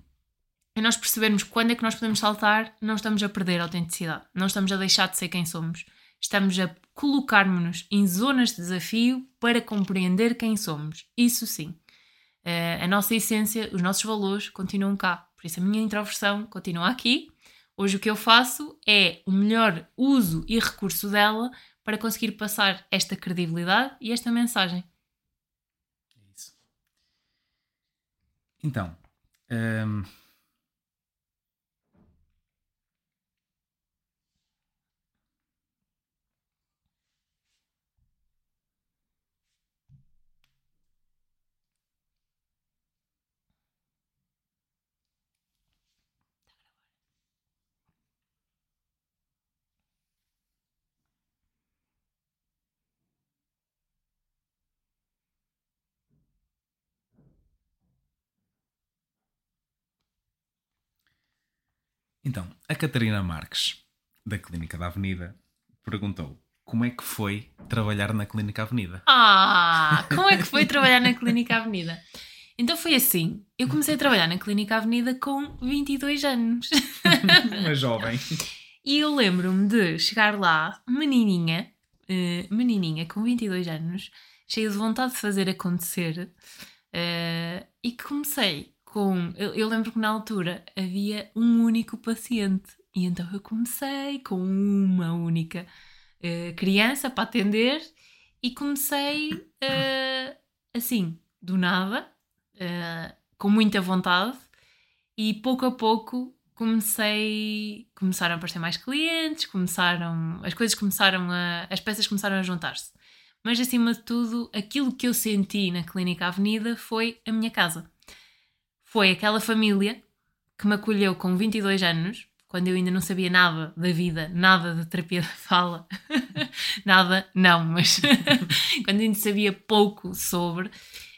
A: é nós percebermos quando é que nós podemos saltar, não estamos a perder a autenticidade, não estamos a deixar de ser quem somos. Estamos a colocarmos-nos em zonas de desafio para compreender quem somos. Isso sim. Eh, a nossa essência, os nossos valores continuam cá. Por isso a minha introversão continua aqui. Hoje o que eu faço é o melhor uso e recurso dela para conseguir passar esta credibilidade e esta mensagem.
B: Isso. Então, hum, então, a Catarina Marques, da Clínica da Avenida, perguntou como é que foi trabalhar na Clínica Avenida.
A: Ah, como é que foi trabalhar na Clínica Avenida? Então foi assim, eu comecei a trabalhar na Clínica Avenida com 22 anos. *laughs*
B: Uma jovem.
A: E eu lembro-me de chegar lá, menininha, eh, menininha com 22 anos, cheia de vontade de fazer acontecer, eh, e que comecei com. Eu, eu lembro que na altura havia um único paciente, e então eu comecei com uma única eh, criança para atender, e comecei eh, assim, do nada, eh, com muita vontade, e pouco a pouco comecei começaram a aparecer mais clientes começaram as coisas começaram a as peças começaram a juntar-se mas acima de tudo aquilo que eu senti na clínica Avenida foi a minha casa foi aquela família que me acolheu com 22 anos quando eu ainda não sabia nada da vida nada de terapia da fala *laughs* nada não mas *laughs* quando ainda sabia pouco sobre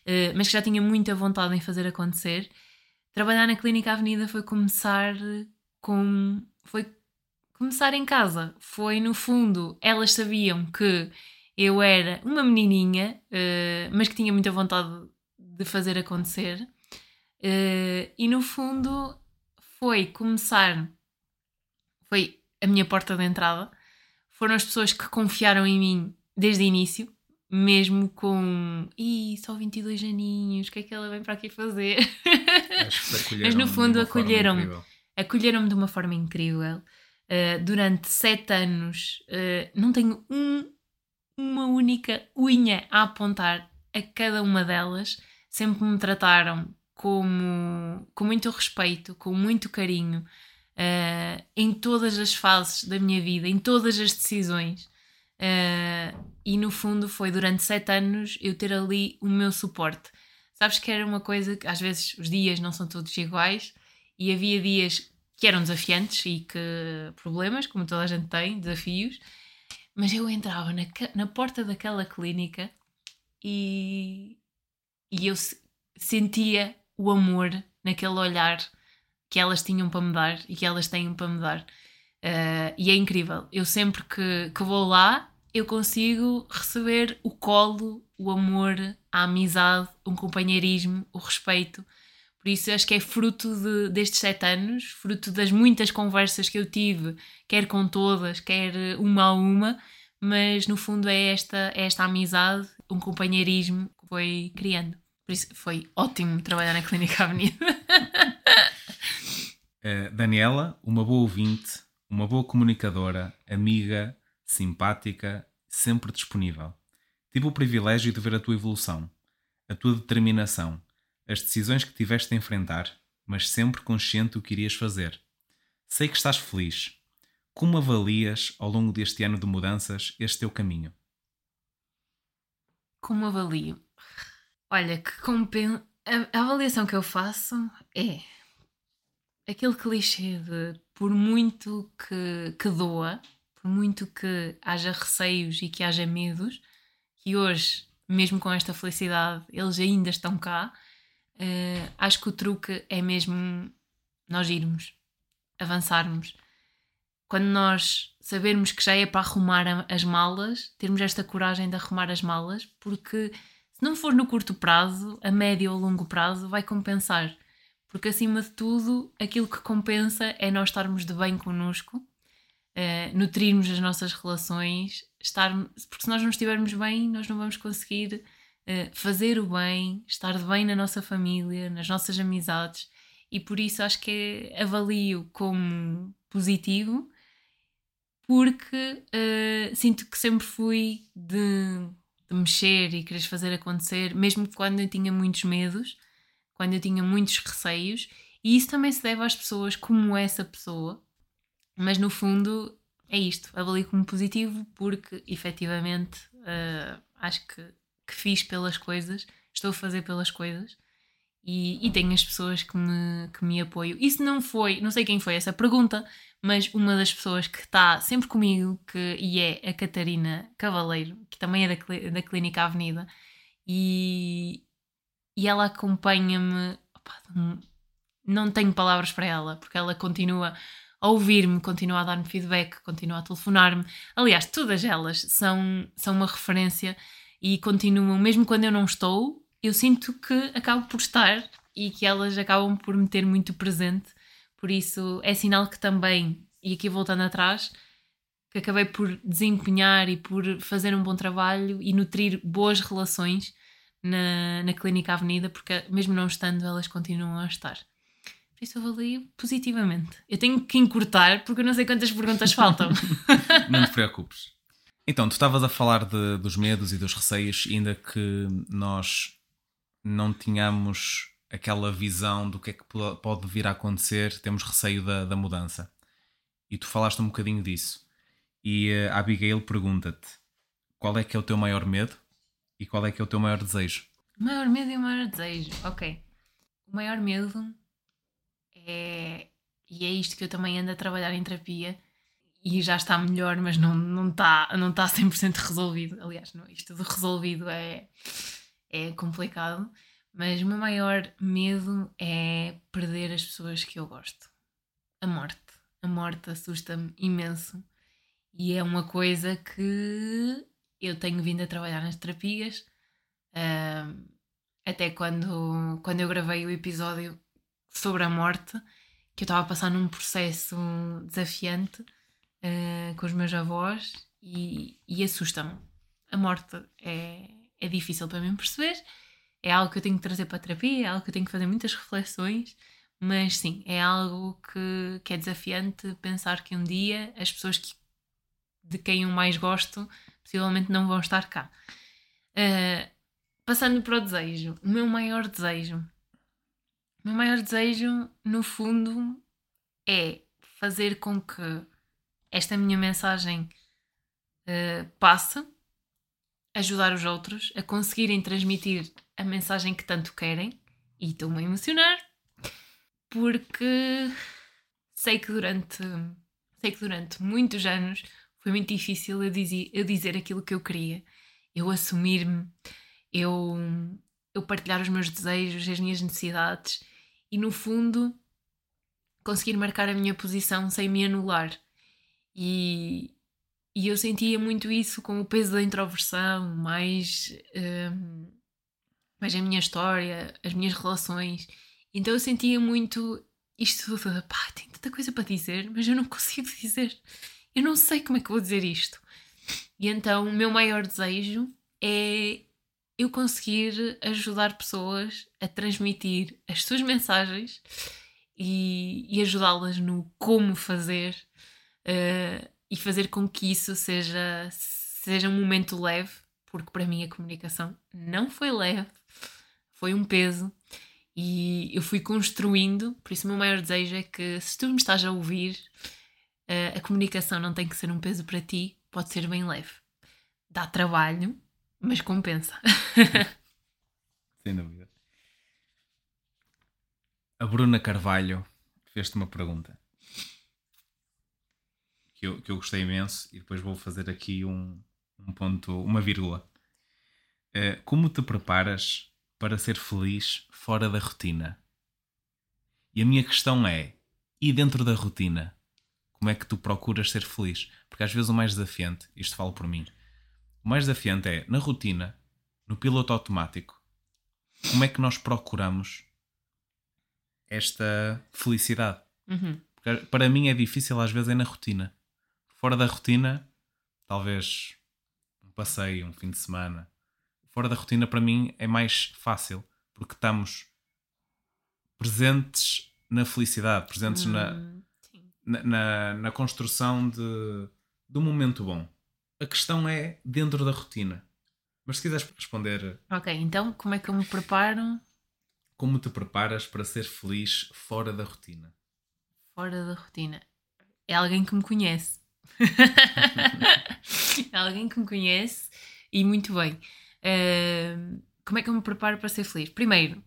A: eh, mas que já tinha muita vontade em fazer acontecer trabalhar na Clínica Avenida foi começar com. foi começar em casa. Foi no fundo, elas sabiam que eu era uma menininha, eh, mas que tinha muita vontade de fazer acontecer. Eh, e no fundo foi começar. Foi a minha porta de entrada. Foram as pessoas que confiaram em mim desde o início, mesmo com. Ih, só 22 aninhos, o que é que ela vem para aqui fazer? *laughs* Mas no fundo acolheram-me. acolheram-me de uma forma incrível. Uh, durante sete anos uh, não tenho um- uma única unha a apontar a cada uma delas. Sempre me trataram como, com muito respeito, com muito carinho, uh, em todas as fases da minha vida, em todas as decisões. Uh, e no fundo foi durante sete anos eu ter ali o meu suporte. Sabes que era uma coisa que às vezes os dias não são todos iguais e havia dias que eram desafiantes e que problemas, como toda a gente tem, desafios, mas eu entrava na, na porta daquela clínica e, e eu se- sentia o amor naquele olhar que elas tinham para me dar e que elas têm para me dar. Uh, e é incrível. Eu sempre que, que vou lá, eu consigo receber o colo, o amor, a amizade, o companheirismo, o respeito. Por isso acho que é fruto de- destes sete anos, fruto das muitas conversas que eu tive, quer com todas, quer uma a uma, mas no fundo é esta, é esta amizade, um companheirismo que foi criando. Por isso foi ótimo trabalhar na Clínica Avenida.
B: Uh, *laughs* Daniela, uma boa ouvinte, uma boa comunicadora, amiga, simpática, sempre disponível. Tive o privilégio de ver a tua evolução, a tua determinação, as decisões que tiveste de enfrentar, mas sempre consciente do que irias fazer. Sei que estás feliz. Como avalias, ao longo deste ano de mudanças, este teu caminho?
A: Como avalio? Olha, que compen... a, a avaliação que eu faço é aquele clichê de por muito que, que doa, por muito que haja receios e que haja medos, que hoje, mesmo com esta felicidade, eles ainda estão cá, uh, acho que o truque é mesmo nós irmos, avançarmos. Quando nós sabermos que já é para arrumar as malas, termos esta coragem de arrumar as malas, porque se não for no curto prazo, a médio ou longo prazo vai compensar. Porque acima de tudo, aquilo que compensa é nós estarmos de bem connosco, uh, nutrirmos as nossas relações, estar, porque se nós não estivermos bem, nós não vamos conseguir uh, fazer o bem, estar de bem na nossa família, nas nossas amizades, e por isso acho que avalio como positivo, porque uh, sinto que sempre fui de, de mexer e querer fazer acontecer, mesmo quando eu tinha muitos medos quando eu tinha muitos receios, e isso também se deve às pessoas como essa pessoa, mas no fundo é isto, avalio como positivo porque efetivamente uh, acho que, que fiz pelas coisas, estou a fazer pelas coisas e, e tenho as pessoas que me, que me apoiam. Isso não foi, não sei quem foi essa pergunta, mas uma das pessoas que está sempre comigo que, e é a Catarina Cavaleiro, que também é da, da Clínica Avenida, e, e ela acompanha-me. Não tenho palavras para ela, porque ela continua a ouvir-me, continua a dar-me feedback, continua a telefonar-me. Aliás, todas elas são, são uma referência e continuam, mesmo quando eu não estou, eu sinto que acabo por estar e que elas acabam por me ter muito presente. Por isso é sinal que também, e aqui voltando atrás, que acabei por desempenhar e por fazer um bom trabalho e nutrir boas relações na, na Clínica Avenida, porque mesmo não estando, elas continuam a estar. Por isso eu avalio positivamente. Eu tenho que encurtar porque eu não sei quantas perguntas faltam. *laughs*
B: não te preocupes. *laughs* Então, tu estavas a falar de, dos medos e dos receios, ainda que nós não tínhamos aquela visão do que é que pode vir a acontecer, temos receio da, da mudança. E tu falaste um bocadinho disso. E a Abigail pergunta-te: qual é que é o teu maior medo e qual é que é o teu maior desejo?
A: O maior medo e o maior desejo, ok. O maior medo é. E é isto que eu também ando a trabalhar em terapia e já está melhor, mas não, não está não tá 100% resolvido. Aliás, não, isto de resolvido é, é complicado, mas o meu maior medo é perder as pessoas que eu gosto. A morte. A morte assusta-me imenso e é uma coisa que eu tenho vindo a trabalhar nas terapias. Uh, até quando, quando eu gravei o episódio sobre a morte, que eu estava a passar num processo desafiante uh, com os meus avós e, e assusta-me. A morte é, é difícil para mim perceber, é algo que eu tenho que trazer para a terapia, é algo que eu tenho que fazer muitas reflexões, mas sim, é algo que, que é desafiante pensar que um dia as pessoas que, de quem eu mais gosto possivelmente não vão estar cá. Uh, passando para o desejo, o meu maior desejo. O meu maior desejo, no fundo, é fazer com que esta minha mensagem uh, passe, ajudar os outros a conseguirem transmitir a mensagem que tanto querem. E estou-me a emocionar porque sei que durante sei que durante muitos anos foi muito difícil eu dizer, eu dizer aquilo que eu queria, eu assumir-me, eu, eu partilhar os meus desejos, as minhas necessidades e, no fundo, conseguir marcar a minha posição sem me anular. E, e eu sentia muito isso com o peso da introversão, mais, um, mais a minha história, as minhas relações. Então eu sentia muito isto, pá, tenho tanta coisa para dizer, mas eu não *laughs* consigo dizer eu não sei como é que vou dizer isto. E então o meu maior desejo é eu conseguir ajudar pessoas a transmitir as suas mensagens e, e ajudá-las no como fazer uh, e fazer com que isso seja, seja um momento leve, porque para mim a comunicação não foi leve, foi um peso e eu fui construindo. Por isso, o meu maior desejo é que se tu me estás a ouvir uh, a comunicação não tem que ser um peso para ti, pode ser bem leve. Dá trabalho, Mas compensa. *laughs*
B: Sem dúvida. A Bruna Carvalho fez-te uma pergunta que eu, que eu gostei imenso e depois vou fazer aqui um, um ponto, uma vírgula. Uh, como te preparas para ser feliz fora da rotina? E a minha questão é: e dentro da rotina? Como é que tu procuras ser feliz? Porque às vezes o mais desafiante, isto falo por mim, o mais desafiante é na rotina, no piloto automático, como é que nós procuramos esta felicidade?
A: Uhum.
B: Porque para mim é difícil às vezes é na rotina. Fora da rotina, talvez um passeio, um fim de semana. Fora da rotina para mim é mais fácil porque estamos presentes na felicidade, presentes
A: Hum,
B: na, na, na, na construção de, de um momento bom. A questão é dentro da rotina. Mas se quiseres responder
A: Ok, então como é que eu me preparo
B: como te preparas para ser feliz fora da rotina?
A: fora da rotina? É alguém que me conhece. *laughs* alguém que me conhece e muito bem. Ahm, como é que eu me preparo para ser feliz? Primeiro,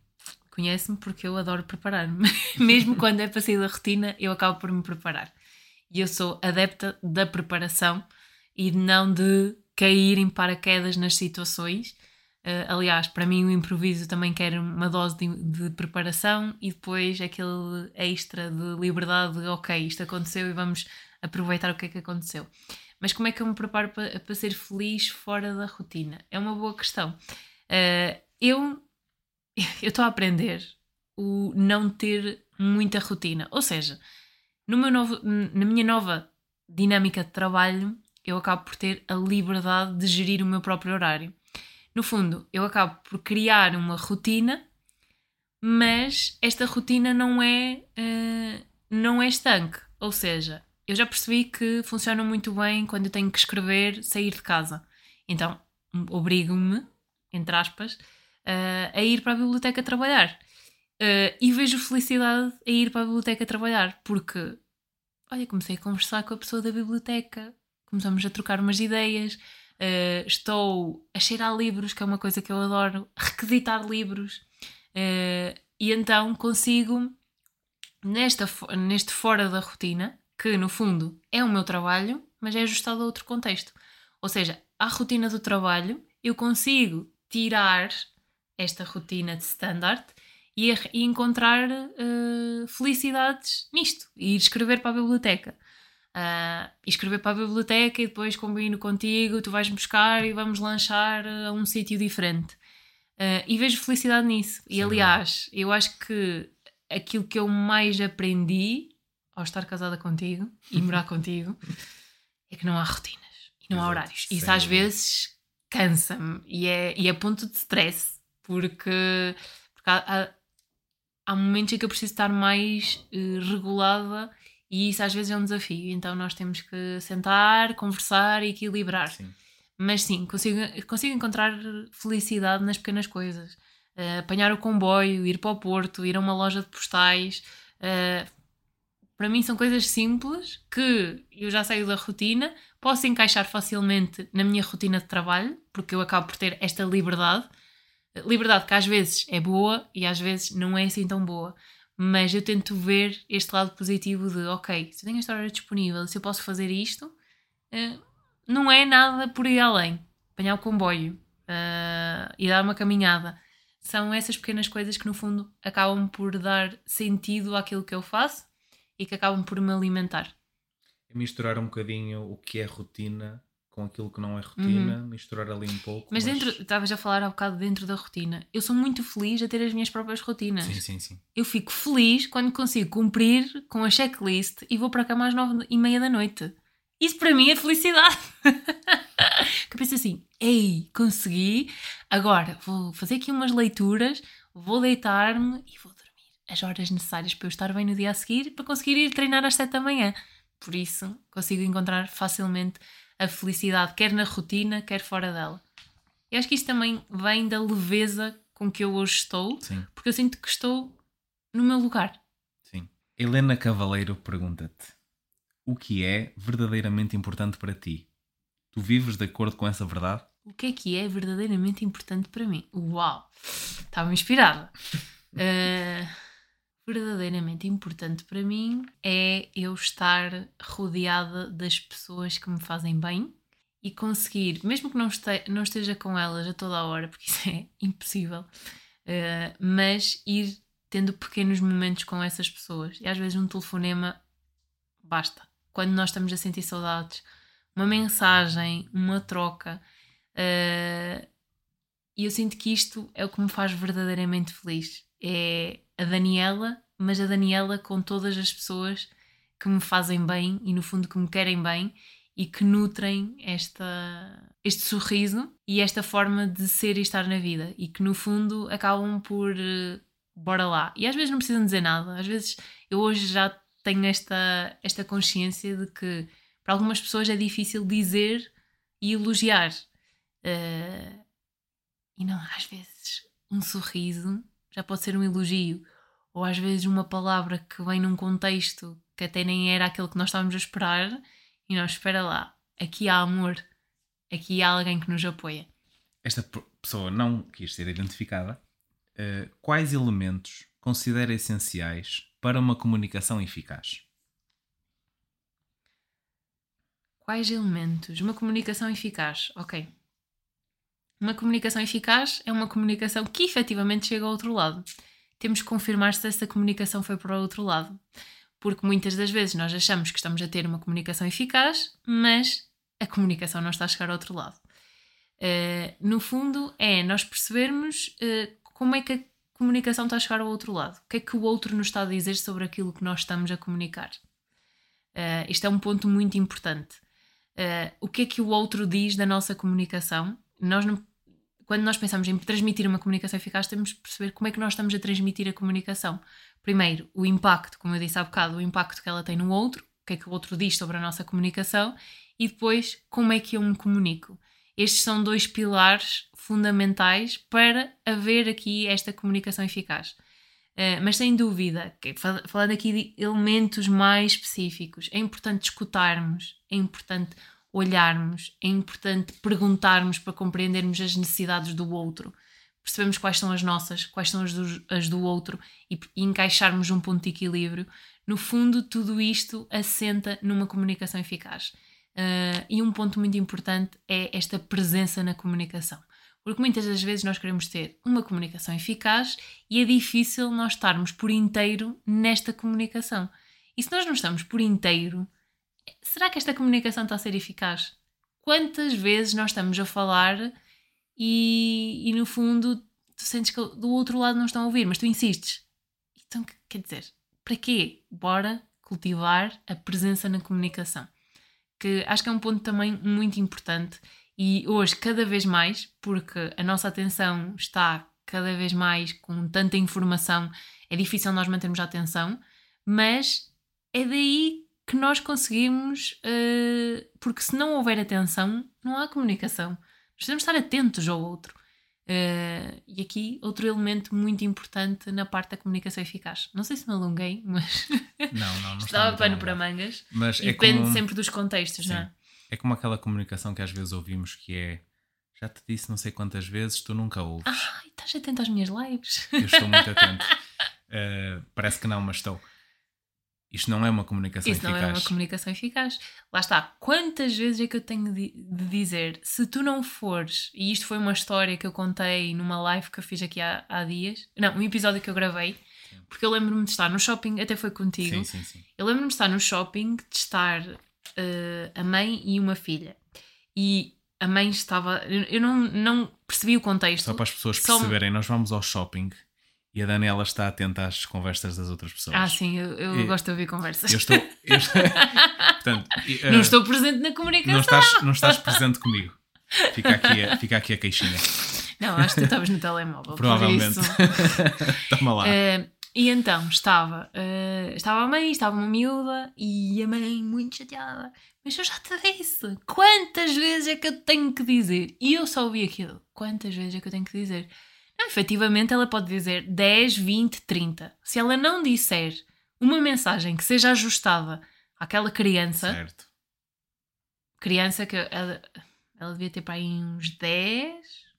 A: conhece-me porque eu adoro preparar-me. *laughs* Mesmo quando é para sair da rotina, eu acabo por me preparar. E eu sou adepta da preparação e não de cair em paraquedas nas situações. Uh, aliás, para mim o improviso também quer uma dose de, de preparação e depois aquele extra de liberdade de ok, isto aconteceu e vamos aproveitar o que é que aconteceu. Mas como é que eu me preparo para, ser feliz fora da rotina? É uma boa questão. Uh, eu *laughs* eu estou a aprender o não ter muita rotina. Ou seja, no meu novo, na minha nova dinâmica de trabalho, eu acabo por ter a liberdade de gerir o meu próprio horário. No fundo, eu acabo por criar uma rotina, mas esta rotina não é, uh, não é estanque. Ou seja, eu já percebi que funciona muito bem quando eu tenho que escrever, sair de casa. Então, obrigo-me, entre aspas, uh, a ir para a biblioteca trabalhar. Uh, e vejo felicidade a ir para a biblioteca trabalhar, porque, olha, comecei a conversar com a pessoa da biblioteca, começamos a trocar umas ideias, uh, estou a cheirar livros, que é uma coisa que eu adoro, requisitar livros, e então consigo, nesta, neste fora da rotina, que no fundo é o meu trabalho, mas é ajustado a outro contexto. Ou seja, à rotina do trabalho, eu consigo tirar esta rotina de standard e, e encontrar uh, felicidades nisto e ir escrever para a biblioteca. Uh, e escrever para a biblioteca e depois combino contigo, tu vais buscar e vamos lanchar a um sítio diferente. Uh, e vejo felicidade nisso. Sim, e aliás, eu acho que aquilo que eu mais aprendi ao estar casada contigo e *laughs* morar contigo é que não há rotinas e não Exato, há horários. Isso às vezes cansa-me e é, e é ponto de stress porque, porque há, há, há, momentos em que eu preciso estar mais uh, regulada e isso às vezes é um desafio. Então nós temos que sentar, conversar e equilibrar.
B: Sim.
A: Mas sim, consigo, consigo encontrar felicidade nas pequenas coisas. Uh, apanhar o comboio, ir para o Porto, ir a uma loja de postais. Uh, para mim são coisas simples que eu já saio da rotina, posso encaixar facilmente na minha rotina de trabalho, porque eu acabo por ter esta liberdade liberdade que às vezes é boa e às vezes não é assim tão boa. Mas eu tento ver este lado positivo de ok, se eu tenho esta hora disponível, se eu posso fazer isto, uh, não é nada por ir além. Apanhar o comboio uh, e dar uma caminhada. São essas pequenas coisas que no fundo acabam por dar sentido àquilo que eu faço e que acabam por me alimentar.
B: É misturar um bocadinho o que é rotina com aquilo que não é rotina, uhum. misturar ali um pouco.
A: Mas, mas... dentro, estavas a falar há bocado dentro da rotina. Eu sou muito feliz a ter as minhas próprias rotinas.
B: Sim, sim, sim.
A: Eu fico feliz quando consigo cumprir com a checklist e vou para cá às nove e meia da noite. Isso para mim é felicidade. *laughs* que eu penso assim, ei, consegui, agora vou fazer aqui umas leituras, vou deitar-me e vou as horas necessárias para eu estar bem no dia a seguir para conseguir ir treinar às sete da manhã. Por isso, consigo encontrar facilmente a felicidade, quer na rotina, quer fora dela. Eu acho que isto também vem da leveza com que eu hoje estou,
B: Sim.
A: porque eu sinto que estou no meu lugar.
B: Sim. Helena Cavaleiro pergunta-te: O que é verdadeiramente importante para ti? Tu vives de acordo com essa verdade?
A: O que é que é verdadeiramente importante para mim? Uau! Estava inspirada. Uh, *laughs* verdadeiramente importante para mim é eu estar rodeada das pessoas que me fazem bem e conseguir, mesmo que não, não esteja com elas a toda a hora, porque *laughs* isso é impossível, uh, mas ir tendo pequenos momentos com essas pessoas. E às vezes um telefonema basta. Quando nós estamos a sentir saudades, uma mensagem, uma troca. Uh, e eu sinto que isto é o que me faz verdadeiramente feliz. É a Daniela, mas a Daniela com todas as pessoas que me fazem bem e no fundo que me querem bem e que nutrem esta, este sorriso e esta forma de ser e estar na vida e que no fundo acabam por uh, bora lá. E às vezes não precisam dizer nada, às vezes eu hoje já tenho esta, esta consciência de que para algumas pessoas é difícil dizer e elogiar. Uh, e não, às vezes um sorriso já pode ser um elogio, ou às vezes uma palavra que vem num contexto que até nem era aquele que nós estávamos a esperar e nós, espera lá, aqui há amor, aqui há alguém que nos apoia.
B: Esta pessoa não quis ser identificada. Uh, quais elementos considera essenciais para uma comunicação eficaz?
A: Quais elementos? Uma comunicação eficaz, ok. Uma comunicação eficaz é uma comunicação que efetivamente chega ao outro lado. Temos que confirmar se essa comunicação foi para o outro lado porque muitas das vezes nós achamos que estamos a ter uma comunicação eficaz, mas a comunicação não está a chegar ao outro lado. Uh, no fundo, é nós percebermos uh, como é que a comunicação está a chegar ao outro lado. O que é que o outro nos está a dizer sobre aquilo que nós estamos a comunicar. Uh, isto é um ponto muito importante. o que é que o outro diz da nossa comunicação? Nós não, quando nós pensamos em transmitir uma comunicação eficaz, temos de perceber como é que nós estamos a transmitir a comunicação primeiro, o impacto, como eu disse há bocado, o impacto que ela tem no outro, o que é que o outro diz sobre a nossa comunicação, e depois, como é que eu me comunico. Estes são dois pilares fundamentais para haver aqui esta comunicação eficaz. Uh, mas sem dúvida, falando aqui de elementos mais específicos, é importante escutarmos, é importante olharmos, é importante perguntarmos para compreendermos as necessidades do outro percebemos quais são as nossas, quais são as do, as do outro e, e encaixarmos um ponto de equilíbrio. No fundo, tudo isto assenta numa comunicação eficaz. Uh, e um ponto muito importante é esta presença na comunicação. Porque muitas das vezes nós queremos ter uma comunicação eficaz e é difícil nós estarmos por inteiro nesta comunicação. E se nós não estamos por inteiro, será que esta comunicação está a ser eficaz? Quantas vezes nós estamos a falar e, e no fundo tu sentes que do outro lado não estão a ouvir, mas tu insistes. Então, quer dizer, para quê? Bora cultivar a presença na comunicação. Que acho que é um ponto também muito importante e hoje, cada vez mais, porque a nossa atenção está cada vez mais com tanta informação, é difícil nós mantermos a atenção, mas é daí que nós conseguimos, uh, porque se não houver atenção, não há comunicação. Precisamos estar atentos ao outro. Uh, e aqui outro elemento muito importante na parte da comunicação eficaz. Não sei se me alonguei, mas
B: não, não, não *laughs*
A: estava pano para mangas. Mas e é depende como... sempre dos contextos, Sim. não é?
B: É como aquela comunicação que às vezes ouvimos que é já te disse não sei quantas vezes, tu nunca ouves.
A: Ai, estás atento às minhas lives.
B: Eu estou muito *laughs* atento. Uh, parece que não, mas estou. Isto não é uma comunicação
A: Isso
B: eficaz.
A: não é uma comunicação eficaz. Lá está. Quantas vezes é que eu tenho de, dizer se tu não fores, e isto foi uma história que eu contei numa live que eu fiz aqui há, há dias, não, um episódio que eu gravei, sim. porque eu lembro-me de estar no shopping, até foi contigo.
B: Sim, sim, sim.
A: Eu lembro-me de estar no shopping, de estar uh, a mãe e uma filha. E a mãe estava. Eu não, não percebi o contexto.
B: Só para as pessoas perceberem, nós vamos ao shopping e a Daniela está atenta às conversas das outras pessoas.
A: Ah, sim, eu, eu e, gosto de ouvir conversas.
B: Eu estou. Eu, *laughs* portanto,
A: uh, não estou presente na comunicação.
B: Não estás, não estás presente comigo. Fica aqui, a, fica aqui a queixinha.
A: Não, acho que tu estavas no telemóvel.
B: Provavelmente. *laughs* Toma lá.
A: Uh, e então estava, uh, estava a mãe, estava uma miúda e a mãe muito chateada. Mas eu já te disse, quantas vezes é que eu tenho que dizer? E eu só ouvi aquilo. Quantas vezes é que eu tenho que dizer? Efetivamente ela pode dizer 10, 20, 30. Se ela não disser uma mensagem que seja ajustada àquela criança,
B: certo.
A: criança que ela devia ter para aí uns 10,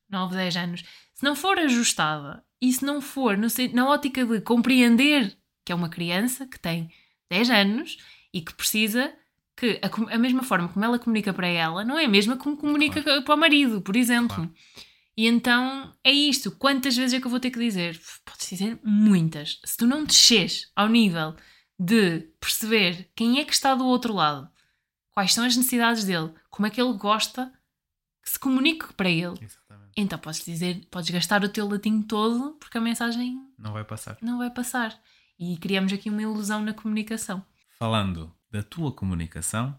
A: 9, 10 anos. Se não for ajustada e se não for no, na ótica de compreender que é uma criança que tem 10 anos e que precisa que a, a, mesma forma como ela comunica para ela não é a mesma como comunica claro. para o marido, por exemplo. Claro. E então é isto. Quantas vezes é que eu vou ter que dizer? Podes dizer muitas. Se tu não desces ao nível de perceber quem é que está do outro lado, quais são as necessidades dele, como é que ele gosta que se comunique para ele. Exatamente. Então podes dizer, podes gastar o teu latim todo porque a mensagem
B: não vai passar.
A: Não vai passar. E criamos aqui uma ilusão na comunicação.
B: Falando da tua comunicação,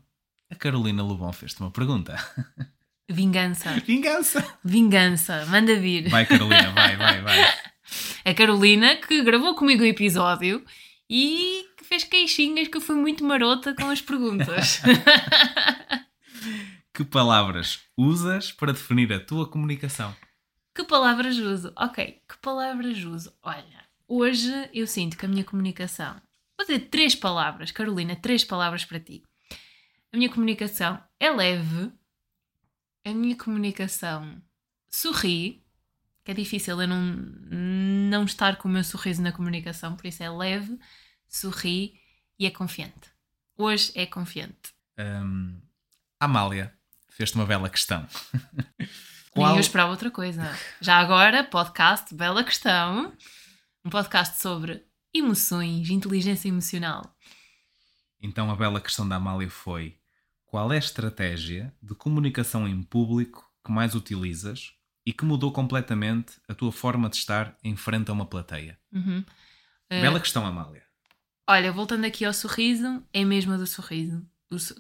B: a Carolina Lobão fez-te uma pergunta. *laughs*
A: Vingança.
B: Vingança.
A: Vingança. Manda vir.
B: Vai, Carolina, vai, *laughs* vai, vai.
A: A Carolina que gravou comigo o episódio e que fez queixinhas que eu fui muito marota com as perguntas. *laughs*
B: que palavras usas para definir a tua comunicação?
A: Que palavras uso? Ok, que palavras uso? Olha, hoje eu sinto que a minha comunicação. Vou dizer três palavras, Carolina, três palavras para ti. A minha comunicação é leve, a minha comunicação sorri, que é difícil eu não, não estar com o meu sorriso na comunicação, por isso é leve, sorri e é confiante. Hoje é confiante.
B: Um, Amália, fez-te uma bela questão. *laughs*
A: Qual... Nem eu esperava outra coisa. Já agora, podcast, bela questão. Um podcast sobre emoções, inteligência emocional.
B: Então a bela questão da Amália foi: qual é a estratégia de comunicação em público que mais utilizas e que mudou completamente a tua forma de estar em frente a uma plateia?
A: Uhum.
B: Bela uh, questão, Amália.
A: Olha, voltando aqui ao sorriso, é mesmo a do sorriso.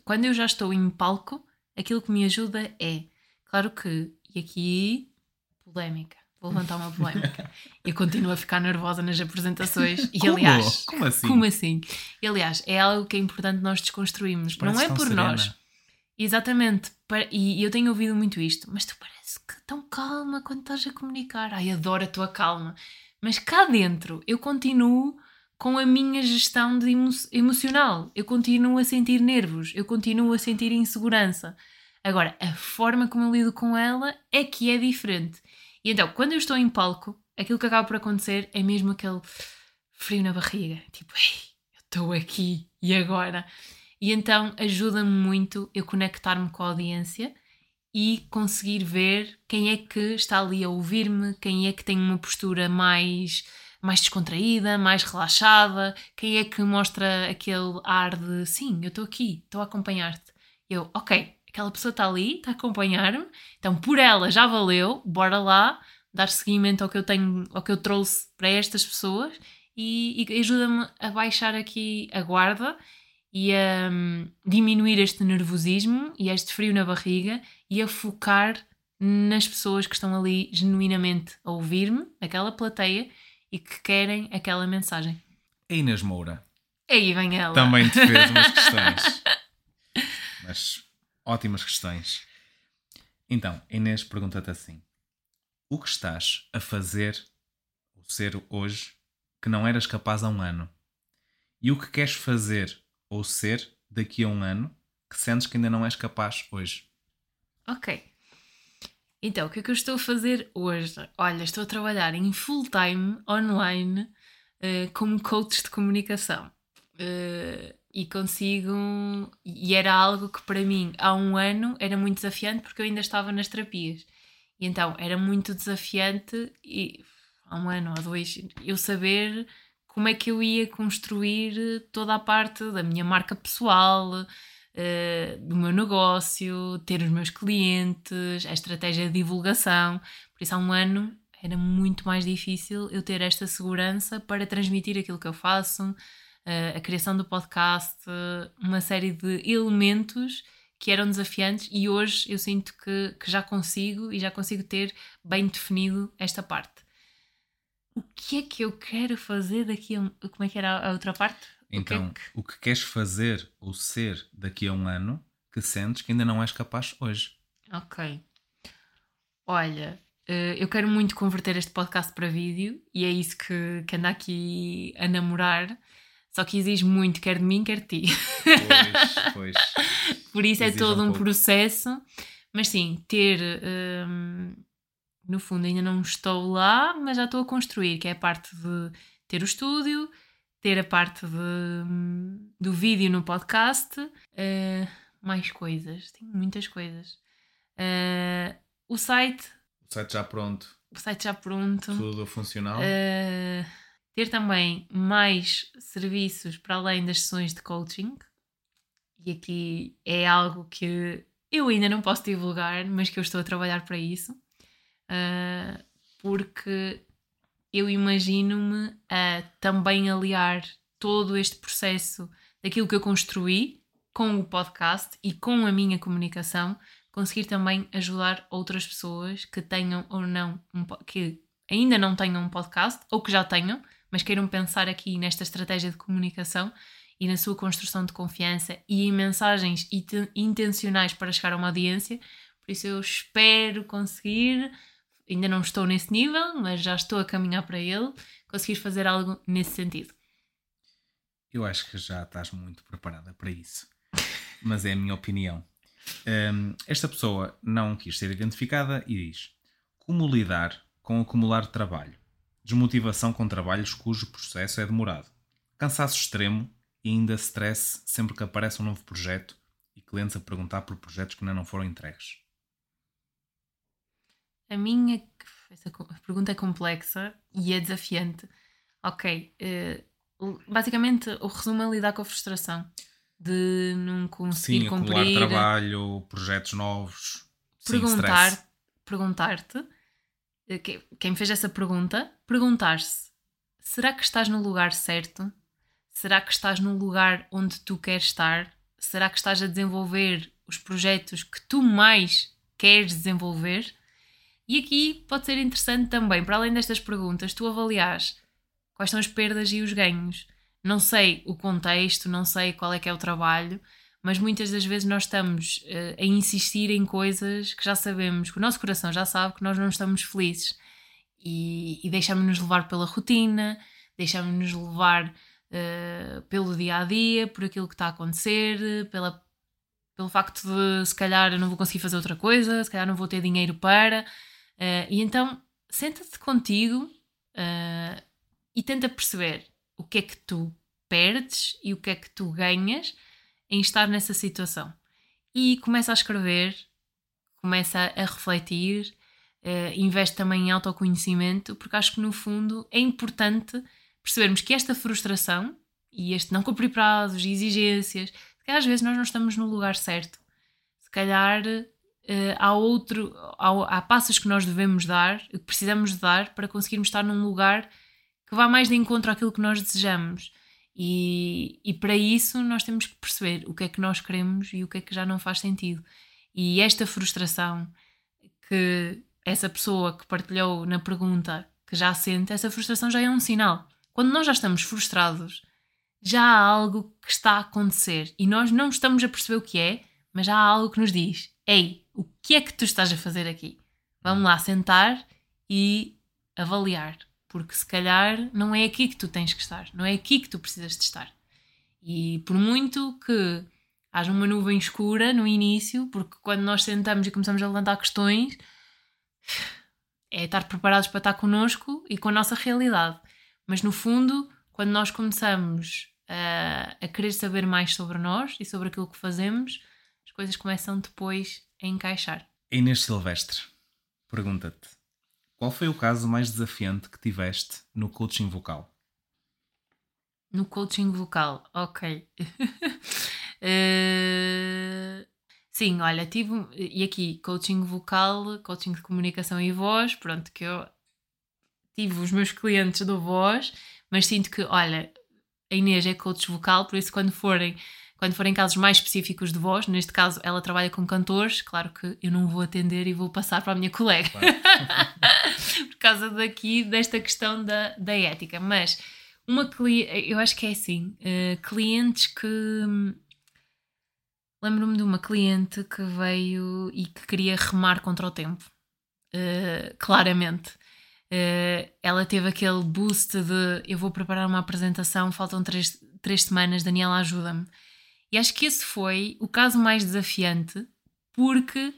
A: Quando eu já estou em palco, aquilo que me ajuda é, claro que, e aqui, polémica, vou levantar uma polémica. *laughs* eu continuo a ficar nervosa nas apresentações e,
B: como?
A: aliás,
B: como assim?
A: Como assim? E, aliás, é algo que é importante nós desconstruirmos. Parece não é por serena. nós Exatamente, e eu tenho ouvido muito isto, mas tu parece que tão calma quando estás a comunicar. Ai, adoro a tua calma. Mas cá dentro eu continuo com a minha gestão de emo emocional. Eu continuo a sentir nervos, eu continuo a sentir insegurança. Agora, a forma como eu lido com ela é que é diferente. E então, quando eu estou em palco, aquilo que acaba por acontecer é mesmo aquele frio na barriga. Tipo, ei, eu estou aqui e agora? E então ajuda-me muito eu conectar-me com a audiência e conseguir ver quem é que está ali a ouvir-me, quem é que tem uma postura mais mais descontraída, mais relaxada, quem é que mostra aquele ar de sim, eu estou aqui, estou a acompanhar-te. Eu, ok, aquela pessoa está ali, está a acompanhar-me, então por ela já valeu, bora lá dar seguimento ao que eu tenho, ao que eu trouxe para estas pessoas e, e ajuda-me a baixar aqui a guarda e a um, diminuir este nervosismo e este frio na barriga e a focar nas pessoas que estão ali genuinamente a ouvir-me, aquela plateia, e que querem aquela mensagem.
B: A Inês Moura.
A: Aí vem ela.
B: Também te fez umas *laughs* questões. Mas ótimas questões. Então, a Inês pergunta-te assim: O que estás a fazer ou ser hoje que não eras capaz há um ano? E o que queres fazer ou ser daqui a um ano que sentes que ainda não és capaz hoje?
A: Ok. Então, o que é que eu estou a fazer hoje? Olha, estou a trabalhar em full time online uh, como coach de comunicação. Uh, e consigo. E era algo que para mim há um ano era muito desafiante porque eu ainda estava nas terapias. E então era muito desafiante e há um ano ou dois eu saber como é que eu ia construir eh, toda a parte da minha marca pessoal, uh, do meu negócio, ter os meus clientes, a estratégia de divulgação. Por isso, há um ano era muito mais difícil eu ter esta segurança para transmitir aquilo que eu faço, uh, a criação do podcast, uma série de elementos que eram desafiantes e hoje eu sinto que, que já consigo e já consigo ter bem definido esta parte o que é que eu quero fazer daqui a um... Como é que era a outra parte?
B: Então,
A: o que, é
B: que... o que queres fazer ou ser daqui a um ano que sentes que ainda não és capaz hoje?
A: Ok. Olha, eh, eu quero muito converter este podcast para vídeo e é isso que, que anda aqui a namorar. Só que exige muito, quer de mim, quer de ti.
B: Pois, *laughs* pois.
A: Por isso é exige é todo um, um processo Mas sim, ter. hum, no fundo, ainda não estou lá, mas já estou a construir, que é a parte de ter o estúdio, ter a parte de, hum, do vídeo no podcast, eh, mais coisas, tenho muitas coisas. Eh, o site,
B: O site já pronto,
A: o site já pronto.
B: tudo funcional.
A: Uh, ter também mais serviços para além das sessões de coaching. E aqui é algo que eu ainda não posso divulgar, mas que eu estou a trabalhar para isso. Uh, porque eu imagino-me a também aliar todo este processo daquilo que eu construí com o podcast e com a minha comunicação, conseguir também ajudar outras pessoas que tenham ou não um, que ainda não tenham um podcast ou que já tenham, mas queiram pensar aqui nesta estratégia de comunicação e na sua construção de confiança e em mensagens intencionais para chegar a uma audiência. Por isso eu espero conseguir, ainda não estou nesse nível, mas já estou a caminhar para ele, conseguir fazer algo nesse sentido.
B: Eu acho que já estás muito preparada para isso. Mas é a minha opinião. Hum, esta pessoa não quis ser identificada e diz: Como lidar com acumular trabalho? Desmotivação com trabalhos cujo processo é demorado. Cansaço extremo e ainda stress sempre que aparece um novo projeto e clientes a perguntar por projetos que ainda não foram entregues.
A: A minha essa co- pergunta é complexa e é desafiante. Ok, eh, basicamente o resumo é lidar com a frustração de não conseguir
B: Sim,
A: cumprir.
B: trabalho, projetos novos. Sim,
A: perguntar,
B: stress.
A: perguntar-te, eh, que- quem me fez essa pergunta, perguntar-se: será que estás no lugar certo? Será que estás no lugar onde tu queres estar? Será que estás a desenvolver os projetos que tu mais queres desenvolver? E aqui pode ser interessante também, para além destas perguntas, tu avaliares quais são as perdas e os ganhos. Não sei o contexto, não sei qual é que é o trabalho, mas muitas das vezes nós estamos eh, a insistir em coisas que já sabemos, que o nosso coração já sabe que nós não estamos felizes e, e deixamos-nos levar pela rotina, deixamos-nos levar eh, pelo dia a dia, por aquilo que está a acontecer, pela, pelo facto de se calhar eu não vou conseguir fazer outra coisa, se calhar não vou ter dinheiro para. Eh, e então senta-te contigo eh, e tenta perceber o que é que tu perdes e o que é que tu ganhas em estar nessa situação. E começa a escrever, começa a refletir, eh, investe também em autoconhecimento, porque acho que no fundo é importante percebermos que esta frustração e este não cumprir prazos e exigências, calhar às vezes nós não estamos no lugar certo. Se calhar eh, há outro, há, há passos que nós devemos dar, que precisamos dar para conseguirmos estar num lugar que vá mais de encontro àquilo que nós desejamos. E, e para isso nós temos que perceber o que é que nós queremos e o que é que já não faz sentido. E esta frustração que essa pessoa que partilhou na pergunta que já sente, essa frustração já é um sinal. Quando nós já estamos frustrados, já há algo que está a acontecer e nós não estamos a perceber o que é, mas já há algo que nos diz: Ei, o que é que tu estás a fazer aqui? Vamos lá sentar e avaliar, porque se calhar não é aqui que tu tens que estar, não é aqui que tu precisas de estar. E por muito que haja uma nuvem escura no início, porque quando nós sentamos e começamos a levantar questões, é estar preparados para estar connosco e com a nossa realidade. Mas no fundo, quando nós começamos a, a querer saber mais sobre nós e sobre aquilo que fazemos, as coisas começam depois a encaixar.
B: Inês Silvestre pergunta-te: qual foi o caso mais desafiante que tiveste no coaching vocal?
A: No coaching vocal, ok. *laughs* Eh, sim, olha, tive. E aqui, coaching vocal, coaching de comunicação e voz, pronto, que eu tive os meus clientes do voz, mas sinto que, olha, a Inês é coach vocal, por isso quando forem. Quando forem casos mais específicos de voz, neste caso ela trabalha com cantores, claro que eu não vou atender e vou passar para a minha colega. *laughs* por causa daqui, desta questão da, da ética. Mas uma eu acho que é assim, eh, clientes que lembro-me de uma cliente que veio e que queria remar contra o tempo. Eh, claramente. Eh, ela teve aquele boost de eu vou preparar uma apresentação, faltam três, três semanas, Daniela ajuda-me. E acho que esse foi o caso mais desafiante, porque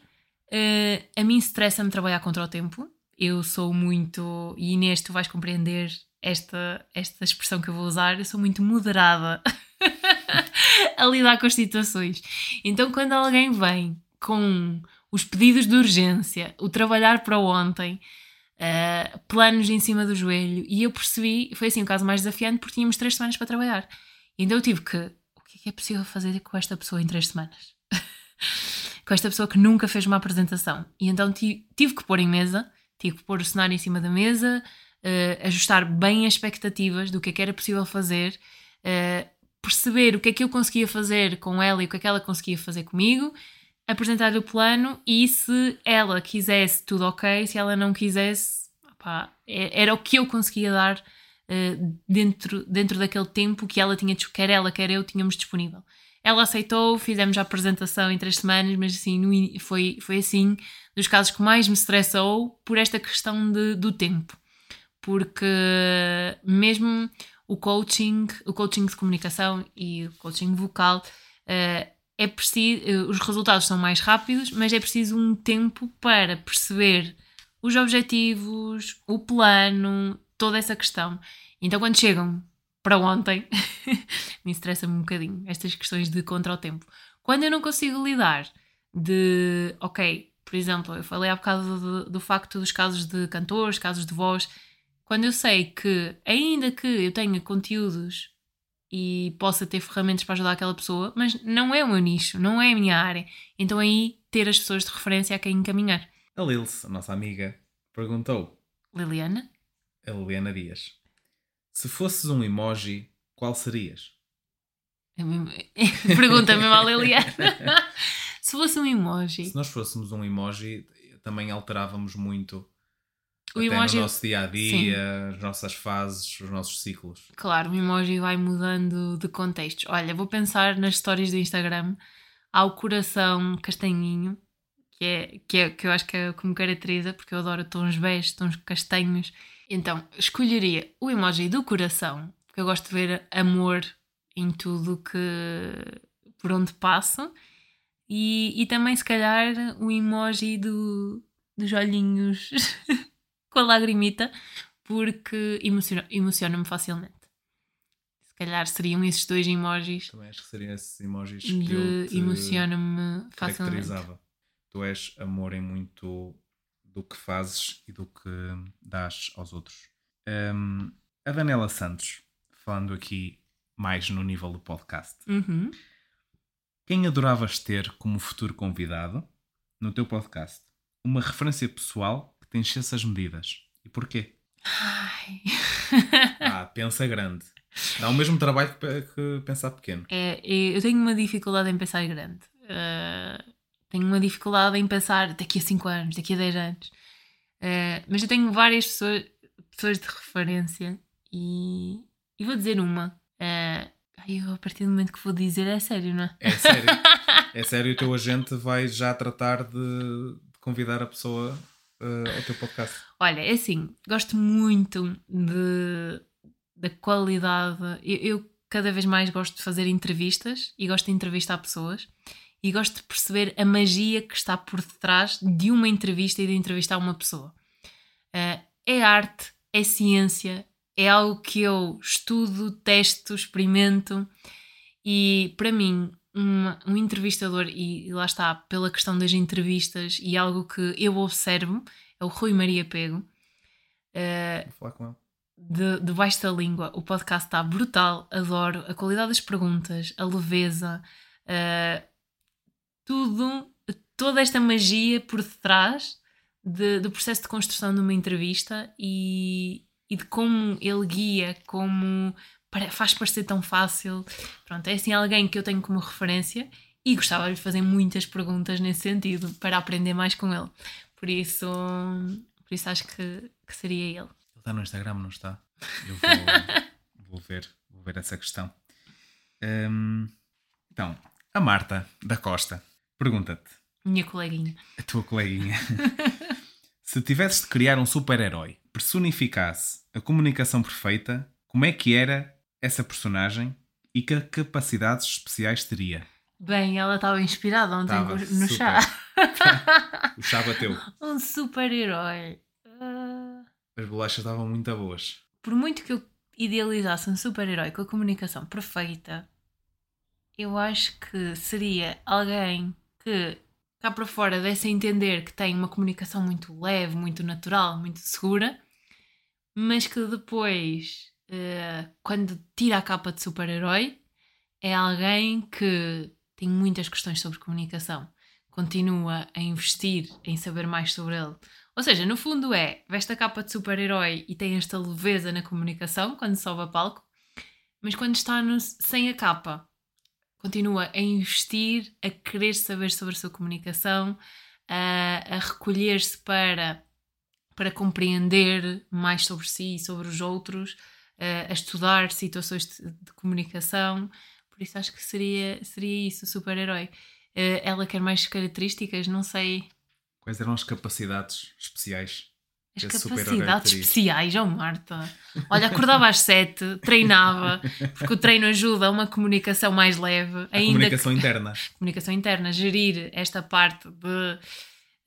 A: Uh, a mim estressa-me trabalhar contra o tempo. Eu sou muito. E Inês, tu vais compreender esta, esta expressão que eu vou usar. Eu sou muito moderada *laughs* a lidar com as situações. Então, quando alguém vem com os pedidos de urgência, o trabalhar para ontem, uh, planos em cima do joelho, e eu percebi, foi assim o caso mais desafiante, porque tínhamos três semanas para trabalhar. Então eu tive que, que é, possível fazer com esta pessoa em três semanas? *laughs* com esta pessoa que nunca fez uma apresentação. E então tive que pôr em mesa, tive que pôr o cenário em cima da mesa, uh, ajustar bem as expectativas do que é que era possível fazer, uh, perceber o que é que eu conseguia fazer com ela e o que é que ela conseguia fazer comigo, apresentar-lhe o plano e se ela quisesse, tudo ok, se ela não quisesse, opá, é, era o que eu conseguia dar uh, dentro, dentro daquele tempo que ela tinha, quer ela, quer eu, tínhamos disponível. Ela aceitou, fizemos a apresentação em três semanas, mas assim, foi, foi assim dos casos que mais me estressou por esta questão de, do tempo. Porque mesmo o coaching, o coaching de comunicação e o coaching vocal, uh, é preciso, uh, os resultados são mais rápidos, mas é preciso um tempo para perceber os objetivos, o plano, toda essa questão. Então, quando chegam para ontem, *laughs* me estressa-me um bocadinho estas questões de contra o tempo. Quando eu não consigo lidar de, ok, por exemplo, eu falei há bocado do, do facto dos casos de cantores, casos de voz, quando eu sei que, ainda que eu tenha conteúdos e possa ter ferramentas para ajudar aquela pessoa, mas não é o meu nicho, não é a minha área, então aí ter as pessoas de referência a quem encaminhar.
B: A Lils, a nossa amiga, perguntou:
A: Liliana?
B: A Liliana Dias. Se fosses um emoji, qual serias? *laughs*
A: Pergunta mesmo à Liliana. *laughs* Se fosse um emoji.
B: Se nós fôssemos um emoji, também alterávamos muito o emoji... no nosso dia a dia, as nossas fases, os nossos ciclos.
A: Claro, o emoji vai mudando de contextos. Olha, vou pensar nas stories do Instagram. Há o coração castanhinho, que é, que é que eu acho que é como caracteriza, porque eu adoro tons beige, tons castanhos então, escolheria o emoji do coração, porque eu gosto de ver amor em tudo que por onde passo. E, e também, se calhar, o emoji do, dos olhinhos *laughs* com a lagrimita, porque emociona-me emociona facilmente. Se calhar seriam esses dois emojis.
B: Também acho que seriam esses emojis que
A: emociona-me facilmente.
B: Tu és amor em muito do que fazes e do que dás aos outros. Um, a Daniela Santos, falando aqui mais no nível do podcast.
A: Uhum.
B: Quem adoravas ter como futuro convidado no teu podcast? Uma referência pessoal que te enchesse as medidas. E porquê?
A: Ai.
B: ah, *laughs* pensa grande. Dá o mesmo trabalho que, pensar pequeno.
A: É, eu tenho uma dificuldade em pensar grande. Uh, tenho uma dificuldade em pensar daqui a 5 anos, daqui a 10 anos. Uh, mas eu tenho várias pessoas, pessoas de referência e, e vou dizer uma. Uh, eu, a partir do momento que vou dizer, é sério, não é?
B: É sério. *laughs* é sério, o teu agente vai já tratar de, de convidar a pessoa uh, ao teu podcast.
A: Olha, é assim, gosto muito de, da qualidade. Eu, eu cada vez mais gosto de fazer entrevistas e gosto de entrevistar pessoas e gosto de perceber a magia que está por detrás de uma entrevista e de entrevistar uma pessoa. Uh, é arte, é ciência, é algo que eu estudo, testo, experimento e para mim um, um entrevistador, e lá está, pela questão das entrevistas e algo que eu observo, é o Rui Maria Pego.
B: Uh, Vou falar com ele.
A: De, debaixo da língua, o podcast está brutal, adoro a qualidade das perguntas, a leveza, uh, tudo, toda esta magia por detrás de, do processo de construção de uma entrevista e, e de como ele guia, como faz parecer tão fácil. Pronto, é assim alguém que eu tenho como referência e gostava de fazer muitas perguntas nesse sentido para aprender mais com ele. Por isso, por isso acho que, que seria ele. Ele
B: está no Instagram, não está? *laughs* Eu vou, vou ver, vou ver essa questão. Um, então, a Marta da Costa Pergunta-te.
A: Minha coleguinha.
B: A tua coleguinha. *laughs* Se tivesses de criar um super-herói personificasse a comunicação perfeita, como é que era essa personagem e que capacidades especiais teria?
A: Bem, ela estava inspirada ontem no
B: super.
A: chá. *laughs*
B: O chá bateu. *laughs*
A: um super-herói. Ah,
B: As bolachas estavam muito boas.
A: por muito que eu idealizasse um super-herói com a comunicação perfeita, eu acho que seria alguém que cá para fora desse a entender que tem uma comunicação muito leve, muito natural, muito segura, mas que depois, eh, quando tira a capa de super-herói, é alguém que tem muitas questões sobre comunicação, continua a investir em saber mais sobre ele. Ou seja, no fundo é, veste a capa de super-herói e tem esta leveza na comunicação quando sobe a palco, mas quando está no- sem a capa, continua a investir, a querer saber sobre a sua comunicação, a, a recolher-se para, para compreender mais sobre si e sobre os outros, a, a estudar situações de, de comunicação. Por isso acho que seria, seria isso, o super-herói. Eh, ela quer mais características, não sei.
B: Quais eram as capacidades especiais?
A: As
B: super-herói
A: capacidades especiais, oh Marta. Olha, acordava às sete, treinava, porque o treino ajuda a uma comunicação mais leve,
B: A
A: ainda
B: comunicação interna. *laughs*
A: comunicação interna, gerir esta parte de,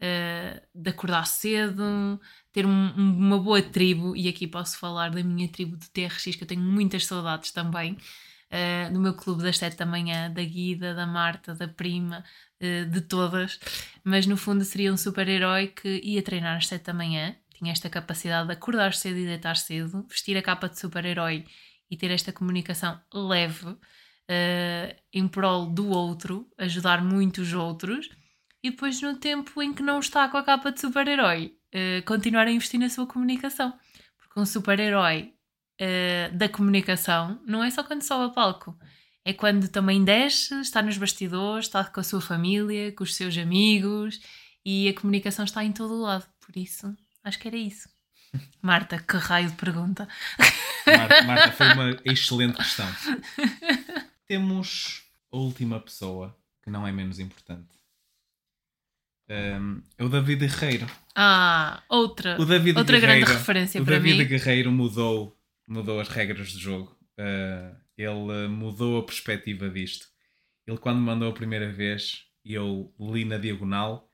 A: eh, de acordar cedo, ter um- um- uma boa tribo, e aqui posso falar da minha tribo de TRX, que eu tenho muitas saudades também, eh, do meu clube das 7 da manhã, da Guida, da Marta, da Prima, eh, de todas, mas no fundo seria um super-herói que ia treinar às 7 da manhã, tinha esta capacidade de acordar cedo e deitar cedo, vestir a capa de super-herói e ter esta comunicação leve, eh, em prol do outro, ajudar muito os outros, e depois no tempo em que não está com a capa de super-herói, eh, continuar a investir na sua comunicação. Porque um super-herói eh, da comunicação não é só quando sobe a palco, é quando também desce, está nos bastidores, está com a sua família, com os seus amigos, e a comunicação está em todo o lado. Por isso, acho que era isso. Marta, que raio de pergunta.
B: Marta, Marta, foi uma excelente questão. Temos a última pessoa, que não é menos importante. Um, é o David Guerreiro.
A: Ah, outra,
B: O David
A: outra grande
B: Guerreiro,
A: referência
B: o
A: para
B: David
A: mim.
B: Guerreiro mudou, mudou as regras do jogo. Uh, ele mudou a perspectiva disto. Ele, quando me mandou a primeira vez, eu li na diagonal,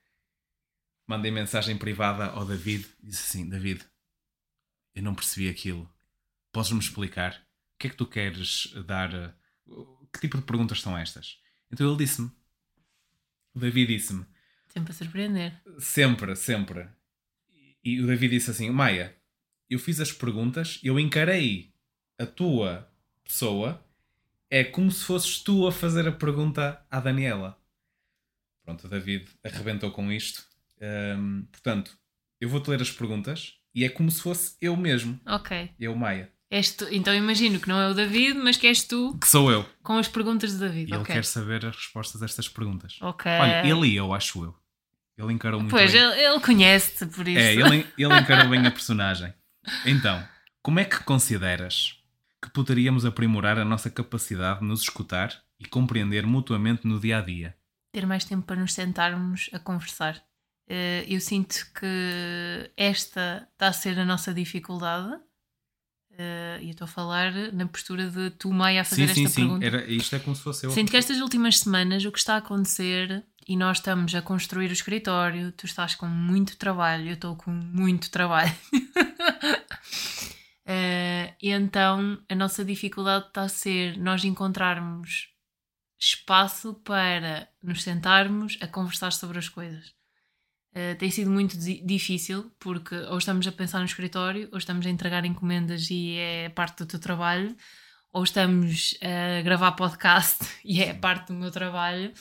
B: mandei mensagem privada ao David e disse assim: David, eu não percebi aquilo. Podes-me explicar? O que é que tu queres dar? Que tipo de perguntas são estas? Então ele disse-me. O David disse-me:
A: Sempre a surpreender.
B: Sempre, sempre. E o David disse assim: Maia, eu fiz as perguntas, eu encarei a tua pessoa, é como se fosses tu a fazer a pergunta à Daniela. Pronto, o David arrebentou com isto. Hum, portanto, eu vou-te ler as perguntas e é como se fosse eu mesmo,
A: Ok.
B: eu, Maia.
A: És tu- Então imagino que não é o David, mas que és tu
B: Que sou eu.
A: com as perguntas do David.
B: E ele
A: ok.
B: quer saber as respostas a estas perguntas.
A: Ok.
B: Olha, ele e eu, acho eu. Ele encarou muito
A: Pois,
B: bem.
A: ele, ele conhece-te por isso.
B: É, ele, ele *laughs* encarou bem a personagem. Então, como é que consideras que poderíamos aprimorar a nossa capacidade de nos escutar e compreender mutuamente no dia a dia?
A: Ter mais tempo para nos sentarmos a conversar. Eh, eu sinto que esta está a ser a nossa dificuldade. Eh, E eu estou a falar na postura de tu, Maia, a fazer
B: sim, sim,
A: esta
B: sim.
A: pergunta.
B: Era, isto é como se fosse eu.
A: Sinto que estas últimas semanas o que está a acontecer e nós estamos a construir o escritório, tu estás com muito trabalho, eu estou com muito trabalho. *laughs* Eh, e então a nossa dificuldade está a ser nós encontrarmos espaço para nos sentarmos a conversar sobre as coisas. Eh, tem sido muito di- difícil porque ou estamos a pensar no escritório ou estamos a entregar encomendas e é parte do teu trabalho ou estamos a gravar podcast *laughs* e é parte do meu trabalho.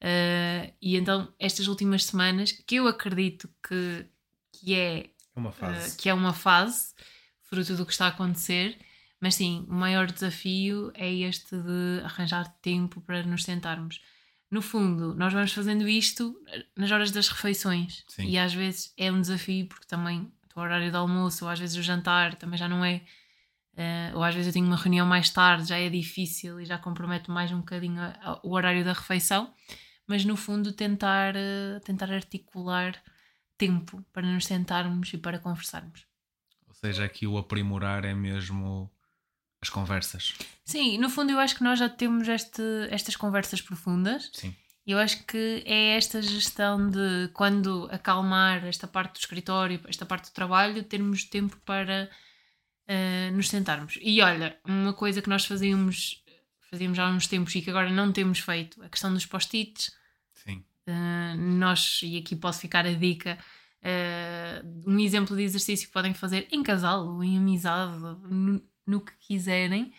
A: Uh, e então, estas últimas semanas, que eu acredito que, que, é,
B: É uma
A: uh,
B: fase.
A: que é uma fase, fruto do que está a acontecer, mas sim, o maior desafio é este de arranjar tempo para nos sentarmos. No fundo, nós vamos fazendo isto nas horas das refeições
B: Sim.
A: e às vezes é um desafio porque também o horário do almoço ou às vezes o jantar também já não é Uh, ou às vezes eu tenho uma reunião mais tarde, já é difícil e já comprometo mais um bocadinho a- a- o horário da refeição, mas no fundo tentar, uh, tentar articular tempo para nos sentarmos e para conversarmos.
B: Ou seja, aqui o aprimorar é mesmo as conversas.
A: Sim, no fundo eu acho que nós já temos este, estas conversas profundas.
B: Sim.
A: Eu acho que é esta gestão de quando acalmar esta parte do escritório, esta parte do trabalho, termos tempo para uh, nos sentarmos. E olha, uma coisa que nós fazíamos, fazíamos há uns tempos e que agora não temos feito, a questão dos post-its.
B: Sim.
A: Uh, nós, e aqui posso ficar a dica, uh, um exemplo de exercício que podem fazer em casal ou em amizade, no, que quiserem,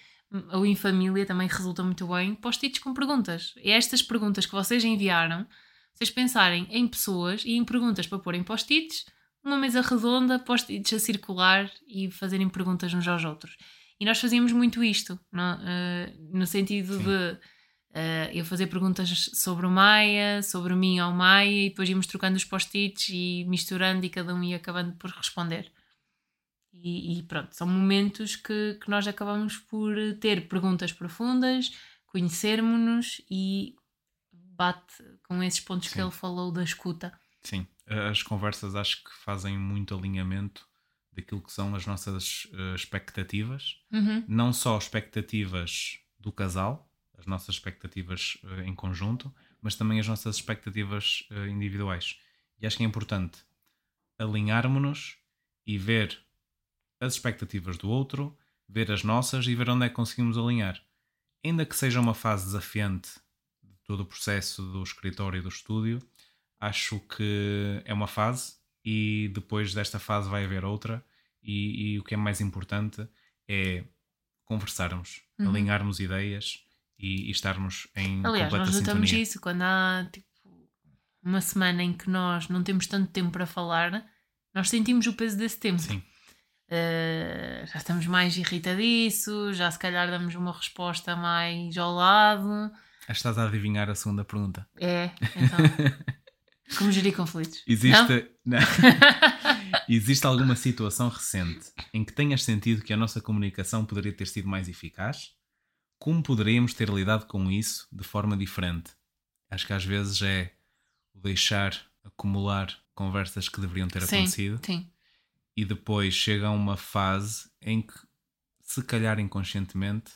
A: ou em família também resulta muito bem, post-its com perguntas. E estas perguntas que vocês enviaram, vocês pensarem em pessoas e em perguntas para pôr em post-its, uma mesa redonda, post-its a circular e fazerem perguntas uns aos outros. E nós fazíamos muito isto, no, uh, no sentido Sim. de uh, eu fazer perguntas sobre o Maia, sobre mim ao Maia, e depois íamos trocando os post-its e misturando e cada um ia acabando por responder. E, e, pronto, são momentos que, que nós acabamos por ter perguntas profundas, conhecermos-nos e bate com esses pontos Sim. que ele falou da escuta.
B: Sim, as conversas acho que fazem muito alinhamento daquilo que são as nossas uh, expectativas,
A: uhum.
B: não só expectativas do casal, as nossas expectativas uh, em conjunto, mas também as nossas expectativas uh, individuais. E acho que é importante alinharmos-nos e ver as expectativas do outro, ver as nossas e ver onde é que conseguimos alinhar. Ainda que seja uma fase desafiante de todo o processo do escritório e do estúdio, acho que é uma fase e depois desta fase vai haver outra. E, e o que é mais importante é conversarmos, uhum. alinharmos ideias e, e, estarmos em
A: Aliás,
B: completa
A: nós notamos
B: sintonia.
A: isso quando há tipo, uma semana em que nós não temos tanto tempo para falar, nós sentimos o peso desse tempo.
B: Sim.
A: Uh, já estamos mais irritadiços, já se calhar damos uma resposta mais ao lado.
B: Estás a adivinhar a segunda pergunta.
A: É, então. *laughs* como gerir conflitos?
B: Existe, não? *laughs* Não. Existe alguma situação recente em que tenhas sentido que a nossa comunicação poderia ter sido mais eficaz? Como poderíamos ter lidado com isso de forma diferente? Acho que às vezes é deixar acumular conversas que deveriam ter
A: sim,
B: acontecido.
A: Sim
B: e depois chega a uma fase em que, se calhar inconscientemente,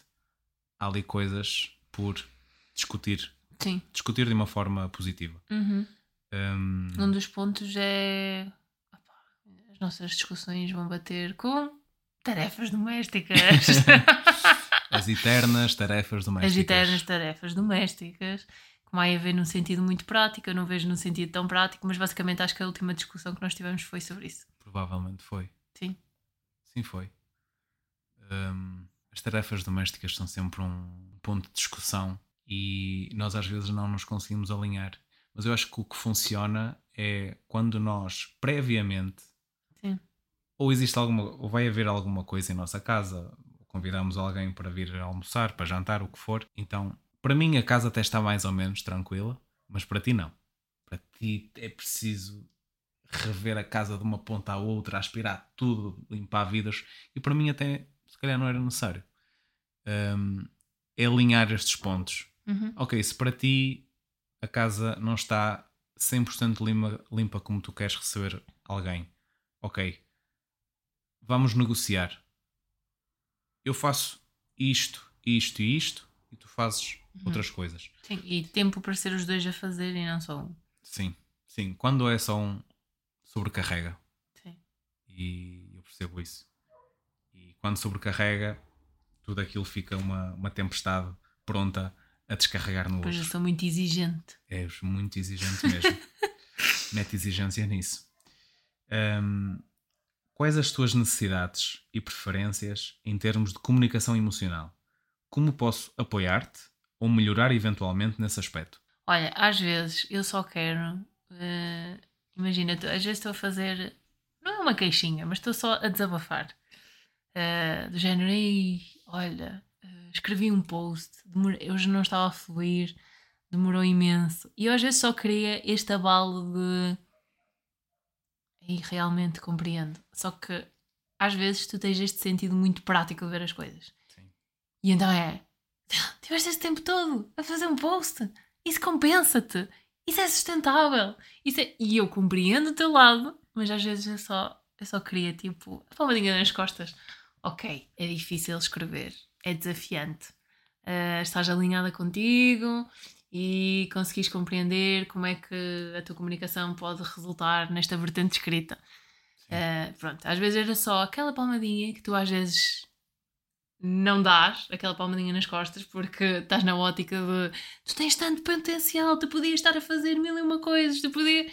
B: há ali coisas por discutir.
A: Sim.
B: Discutir de uma forma positiva.
A: Uhum.
B: Um...
A: um dos pontos é. As nossas discussões vão bater com tarefas domésticas. *laughs*
B: As eternas tarefas domésticas.
A: As eternas tarefas domésticas que vai haver num sentido muito prático, eu não vejo num sentido tão prático, mas basicamente acho que a última discussão que nós tivemos foi sobre isso.
B: Provavelmente foi.
A: Sim.
B: Sim, foi. Um, as tarefas domésticas são sempre um ponto de discussão e nós às vezes não nos conseguimos alinhar. Mas eu acho que o que funciona é quando nós previamente
A: Sim.
B: ou existe alguma ou vai haver alguma coisa em nossa casa, convidamos alguém para vir almoçar, para jantar, o que for. Então para mim a casa até está mais ou menos tranquila, mas para ti não. Para ti é preciso rever a casa de uma ponta à outra, aspirar tudo, limpar vidas. E para mim até se calhar não era necessário. Um, é alinhar estes pontos.
A: Uhum.
B: Ok, se para ti a casa não está 100% limpa, limpa como tu queres receber alguém, ok, vamos negociar. Eu faço isto, isto e isto, e tu fazes uhum. outras coisas.
A: Sim, e tempo para ser os dois a fazer e não só um.
B: Sim, sim. Quando é só um, sobrecarrega.
A: Sim.
B: E eu percebo isso. E quando sobrecarrega, tudo aquilo fica uma, uma tempestade pronta a descarregar no
A: pois
B: outro.
A: Pois eu sou muito exigente.
B: És muito exigente mesmo. *laughs* Mete exigência nisso. Um, quais as tuas necessidades e preferências em termos de comunicação emocional? Como posso apoiar-te ou melhorar eventualmente nesse aspecto?
A: Olha, às vezes eu só quero. Uh, imagina, às vezes estou a fazer. Não é uma queixinha, mas estou só a desabafar. Uh, do género, Ei, olha, uh, escrevi um post, demorei, hoje não estava a fluir, demorou imenso. E eu às vezes só queria este abalo de. E realmente compreendo. Só que às vezes tu tens este sentido muito prático de ver as coisas. E então é. Tiveste este tempo todo a fazer um post. Isso compensa-te. Isso é sustentável. Isso é... E eu compreendo o teu lado, mas às vezes eu só, eu só queria tipo a palmadinha nas costas. Ok, é difícil escrever é desafiante. Uh, estás alinhada contigo e conseguis compreender como é que a tua comunicação pode resultar nesta vertente escrita. Uh, pronto, às vezes era só aquela palmadinha que tu às vezes não dás, aquela palmadinha nas costas, porque estás na ótica de tu tens tanto potencial, tu podias estar a fazer mil e uma coisas, tu podias.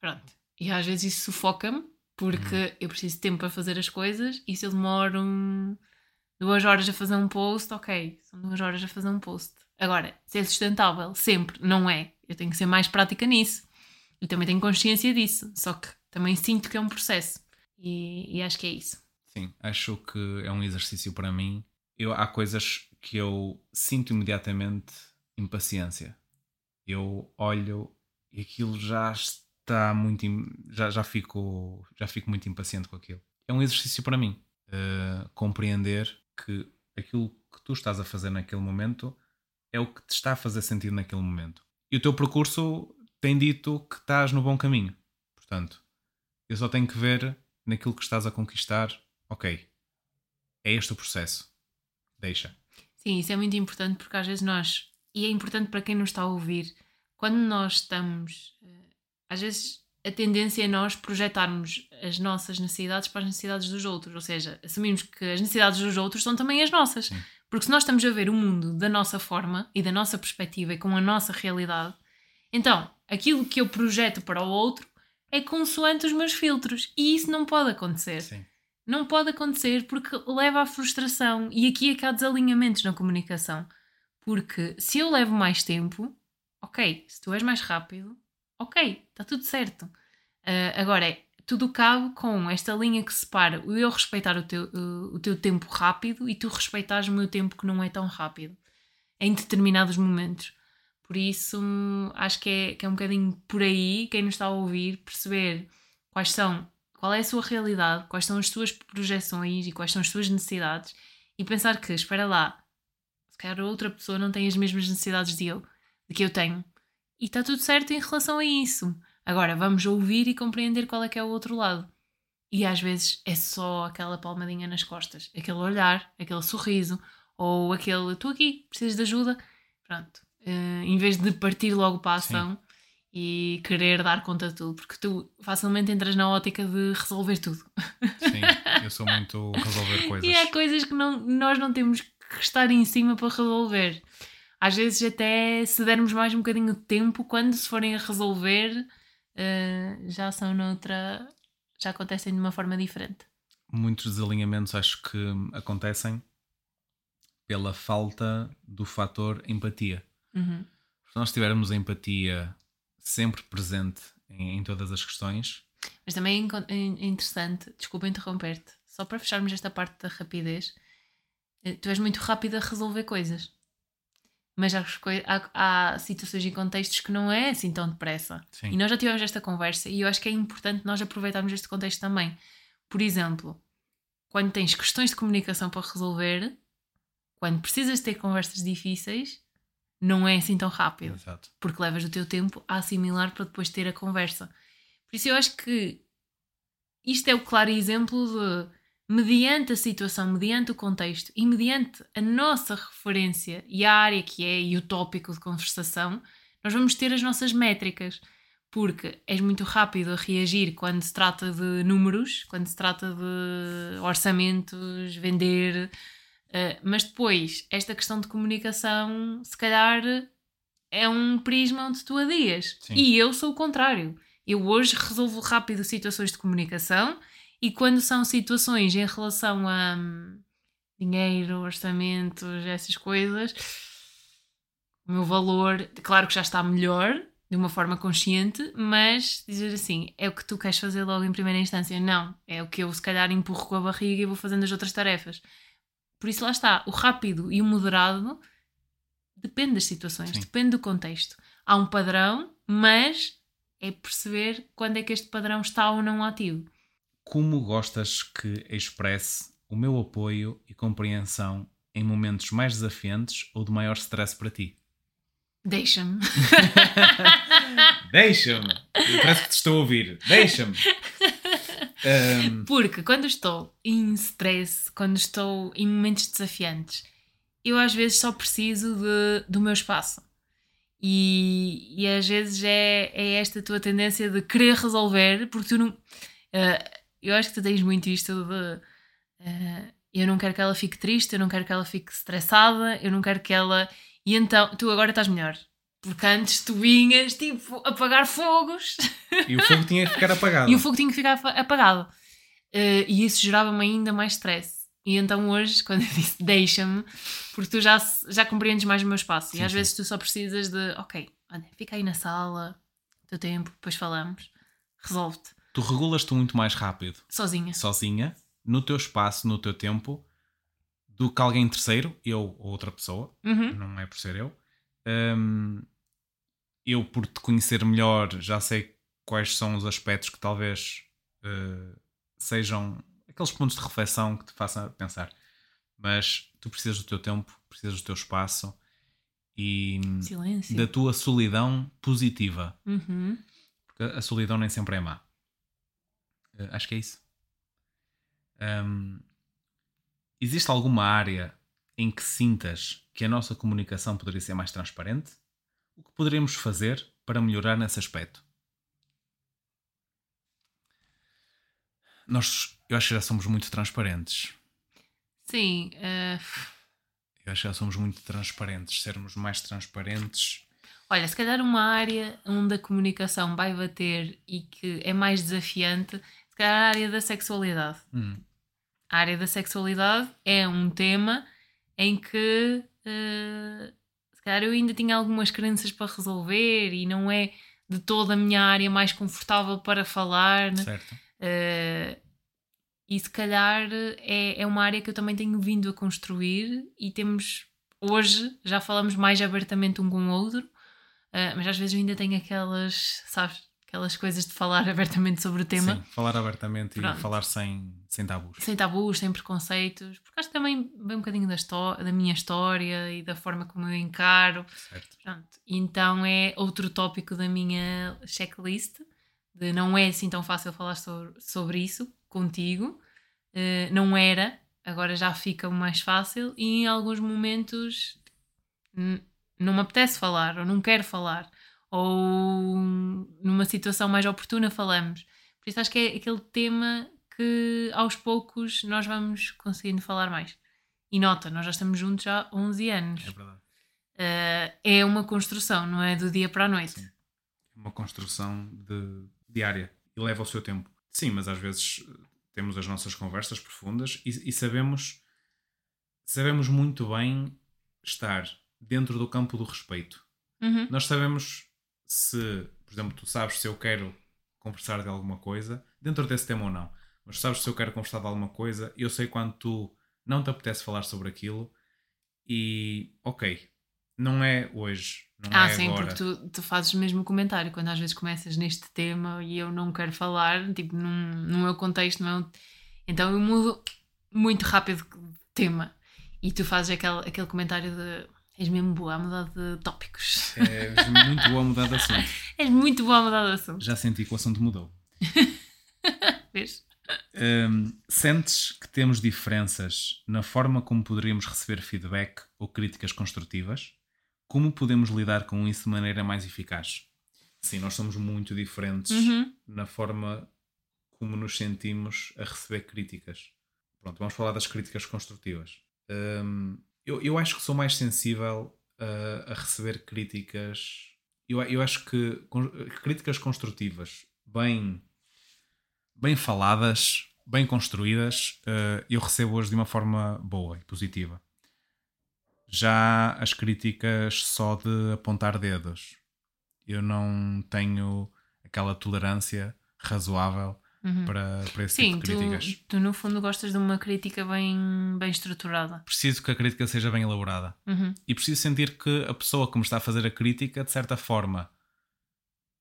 A: Pronto. E às vezes isso sufoca-me, porque uhum. eu preciso de tempo para fazer as coisas e se eu demoro um... duas horas a fazer um post, ok, são duas horas a fazer um post. Agora, se é sustentável, sempre, não é. Eu tenho que ser mais prática nisso. E também tenho consciência disso. Só que também sinto que é um processo. E, e acho que é isso.
B: Sim, acho que é um exercício para mim. Eu, há coisas que eu sinto imediatamente impaciência. Eu olho e aquilo já está muito. Já, já, fico, já fico muito impaciente com aquilo. É um exercício para mim. Uh, compreender que aquilo que tu estás a fazer naquele momento é o que te está a fazer sentido naquele momento. E o teu percurso tem dito que estás no bom caminho. Portanto, eu só tenho que ver naquilo que estás a conquistar. Ok, é este o processo. Deixa.
A: Sim, isso é muito importante porque às vezes nós, e é importante para quem nos está a ouvir, quando nós estamos, eh, às vezes a tendência é nós projetarmos as nossas necessidades para as necessidades dos outros, ou seja, assumimos que as necessidades dos outros são também as nossas. Sim. Porque se nós estamos a ver o mundo da nossa forma e da nossa perspectiva e com a nossa realidade, então aquilo que eu projeto para o outro é consoante os meus filtros. E isso não pode acontecer. Sim. Não pode acontecer porque leva à frustração. E aqui é que há desalinhamentos na comunicação. Porque se eu levo mais tempo, ok. Se tu és mais rápido, ok. Está tudo certo. Uh, agora, é, tudo cabe com esta linha que separa o eu respeitar o teu, uh, o teu tempo rápido e tu respeitares o meu tempo que não é tão rápido em determinados momentos. Por isso, acho que é, que é um bocadinho por aí, quem nos está a ouvir, perceber quais são, qual é a sua realidade, quais são as suas projeções e quais são as suas necessidades e pensar que, espera lá, se calhar outra pessoa não tem as mesmas necessidades de eu, de que eu tenho. E está tudo certo em relação a isso. Agora, vamos ouvir e compreender qual é que é o outro lado. E às vezes é só aquela palmadinha nas costas, aquele olhar, aquele sorriso, ou aquele estou aqui, precisas de ajuda. Pronto, uh, em vez de partir logo para a ação Sim. E querer dar conta de tudo, porque tu facilmente entras na ótica de resolver tudo.
B: Sim, eu sou muito resolver *laughs* coisas.
A: E há coisas que não, nós não temos que estar em cima para resolver. Às vezes, até se dermos mais um bocadinho de tempo, quando se forem a resolver, uh, já são noutra. já acontecem de uma forma diferente.
B: Muitos desalinhamentos acho que acontecem pela falta do fator empatia. Uhum. Se nós tivermos a empatia sempre presente em, em todas as questões.
A: Mas também é, é interessante, desculpa interromper-te, só para fecharmos esta parte da rapidez, eh, tu és muito rápido a resolver coisas. Mas há, há, há, situações e contextos que não é assim tão depressa. Sim. E nós já tivemos esta conversa e eu acho que é importante nós aproveitarmos este contexto também. Por exemplo, quando tens questões de comunicação para resolver, quando precisas ter conversas difíceis, não é assim tão rápido. Exato. Porque levas o teu tempo a assimilar para depois ter a conversa. Por isso eu acho que isto é o claro exemplo de, mediante a situação, mediante o contexto e mediante a nossa referência e a área que é e o tópico de conversação, nós vamos ter as nossas métricas. Porque és muito rápido a reagir quando se trata de números, quando se trata de orçamentos, vender, Uh, mas depois, esta questão de comunicação, se calhar é um prisma onde tu adias. Sim. E eu sou o contrário. Eu hoje resolvo rápido situações de comunicação e quando são situações em relação a hum, dinheiro, orçamentos, essas coisas, o meu valor, claro que já está melhor, de uma forma consciente, mas dizer assim, é o que tu queres fazer logo em primeira instância. Não, é o que eu se calhar empurro com a barriga e vou fazendo as outras tarefas. Por isso lá está, o rápido e o moderado depende das situações, Sim. depende do contexto. Há um padrão, mas é perceber quando é que este padrão está ou não ativo.
B: Como gostas que expresse o meu apoio e compreensão em momentos mais desafiantes ou de maior stress para ti?
A: Deixa-me. *laughs*
B: Deixa-me. Parece que te estou a ouvir. Deixa-me. *laughs*
A: Porque quando estou em stress, quando estou em momentos desafiantes eu às vezes só preciso de, do meu espaço. E, e às vezes é, é esta tua tendência de querer resolver, porque tu não. Uh, eu acho que tu tens muito isto de. Uh, eu não quero que ela fique triste, eu não quero que ela fique estressada, eu não quero que ela. E então, tu agora estás melhor. Porque antes tu vinhas, tipo, apagar fogos.
B: E o fogo tinha que ficar apagado.
A: e o fogo tinha que ficar apagado. Uh, e isso gerava-me ainda mais stress. E então hoje, *laughs* quando eu disse deixa-me, porque tu já, já compreendes mais o meu espaço. Sim, e às sim. vezes tu só precisas de, ok, olha, fica aí na sala, teu tempo, depois falamos, resolve-te.
B: Tu regulas-te muito mais rápido.
A: Sozinha.
B: Sozinha, no teu espaço, no teu tempo, do que alguém terceiro, eu ou outra pessoa,
A: uhum.
B: não é por ser eu. Um, eu, por te conhecer melhor, já sei quais são os aspectos que talvez uh, sejam aqueles pontos de reflexão que te façam pensar. Mas tu precisas do teu tempo, precisas do teu espaço e
A: Silêncio.
B: da tua solidão positiva.
A: Uhum.
B: Porque a solidão nem sempre é má. Uh, acho que é isso. Um, existe alguma área em que sintas que a nossa comunicação poderia ser mais transparente? O que poderíamos fazer para melhorar nesse aspecto? Nós, eu acho que já somos muito transparentes.
A: Sim. Uh...
B: Eu acho que já somos muito transparentes. Sermos mais transparentes.
A: Olha, se calhar uma área onde a comunicação vai bater e que é mais desafiante, se calhar a área da sexualidade.
B: Hum.
A: A área da sexualidade é um tema em que uh, se calhar eu ainda tinha algumas crenças para resolver e não é de toda a minha área mais confortável para falar.
B: Né? Certo.
A: Uh, e se calhar é, é uma área que eu também tenho vindo a construir e temos hoje já falamos mais abertamente um com o outro, uh, mas às vezes eu ainda tenho aquelas, sabes, aquelas coisas de falar *laughs* abertamente sobre o tema. Sim,
B: falar abertamente Pronto. e falar sem, sem tabus.
A: Sem tabus, sem preconceitos, porque acho que também vem um bocadinho da, da minha história e da forma como eu encaro.
B: Certo.
A: Pronto. Então é outro tópico da minha checklist, de não é assim tão fácil falar sobre, sobre isso contigo. Uh, não era, agora já fica mais fácil e em alguns momentos não me apetece falar ou não quero falar ou numa situação mais oportuna falamos. Por isso acho que é aquele tema que aos poucos nós vamos conseguindo falar mais. E nota, nós já estamos juntos há 11 anos.
B: É verdade.
A: Uh, é uma construção, não é do dia para a noite. Sim.
B: Uma construção de, diária e leva o seu tempo. Sim, mas às vezes eh, temos as nossas conversas profundas e, e sabemos sabemos muito bem estar dentro do campo do respeito.
A: Uhum.
B: Nós sabemos se, por exemplo, tu sabes se eu quero conversar de alguma coisa, dentro desse tema ou não, mas sabes se eu quero conversar de alguma coisa, eu sei quando tu não te apetece falar sobre aquilo e, ok, não é hoje, não
A: ah,
B: é
A: sim,
B: agora.
A: porque tu, tu fazes mesmo o comentário quando às vezes começas neste tema e eu não quero falar, tipo, num, no meu contexto, não é? Então eu mudo muito rápido de tema e tu fazes aquele, aquele comentário de És mesmo boa a mudar de tópicos.
B: És muito boa a mudar de assunto. *laughs*
A: És muito boa a mudar de assunto.
B: Já senti que o assunto mudou. *laughs*
A: Vês?
B: Um, sentes que temos diferenças na forma como poderíamos receber feedback ou críticas construtivas? Como podemos lidar com isso de maneira mais eficaz? Sim, nós somos muito diferentes
A: uhum.
B: na forma como nos sentimos a receber críticas. Pronto, vamos falar das críticas construtivas. Um, eu, eu acho que sou mais sensível a, a receber críticas. Eu, eu acho que críticas construtivas, bem, bem faladas, bem construídas, uh, eu recebo hoje de uma forma boa e positiva. Já as críticas só de apontar dedos, eu não tenho aquela tolerância razoável uhum. para, para esse
A: Sim,
B: tipo de críticas.
A: Tu, tu, no fundo gostas de uma crítica bem, bem estruturada.
B: Preciso que a crítica seja bem elaborada.
A: Uhum.
B: E preciso sentir que a pessoa que me está a fazer a crítica, de certa forma,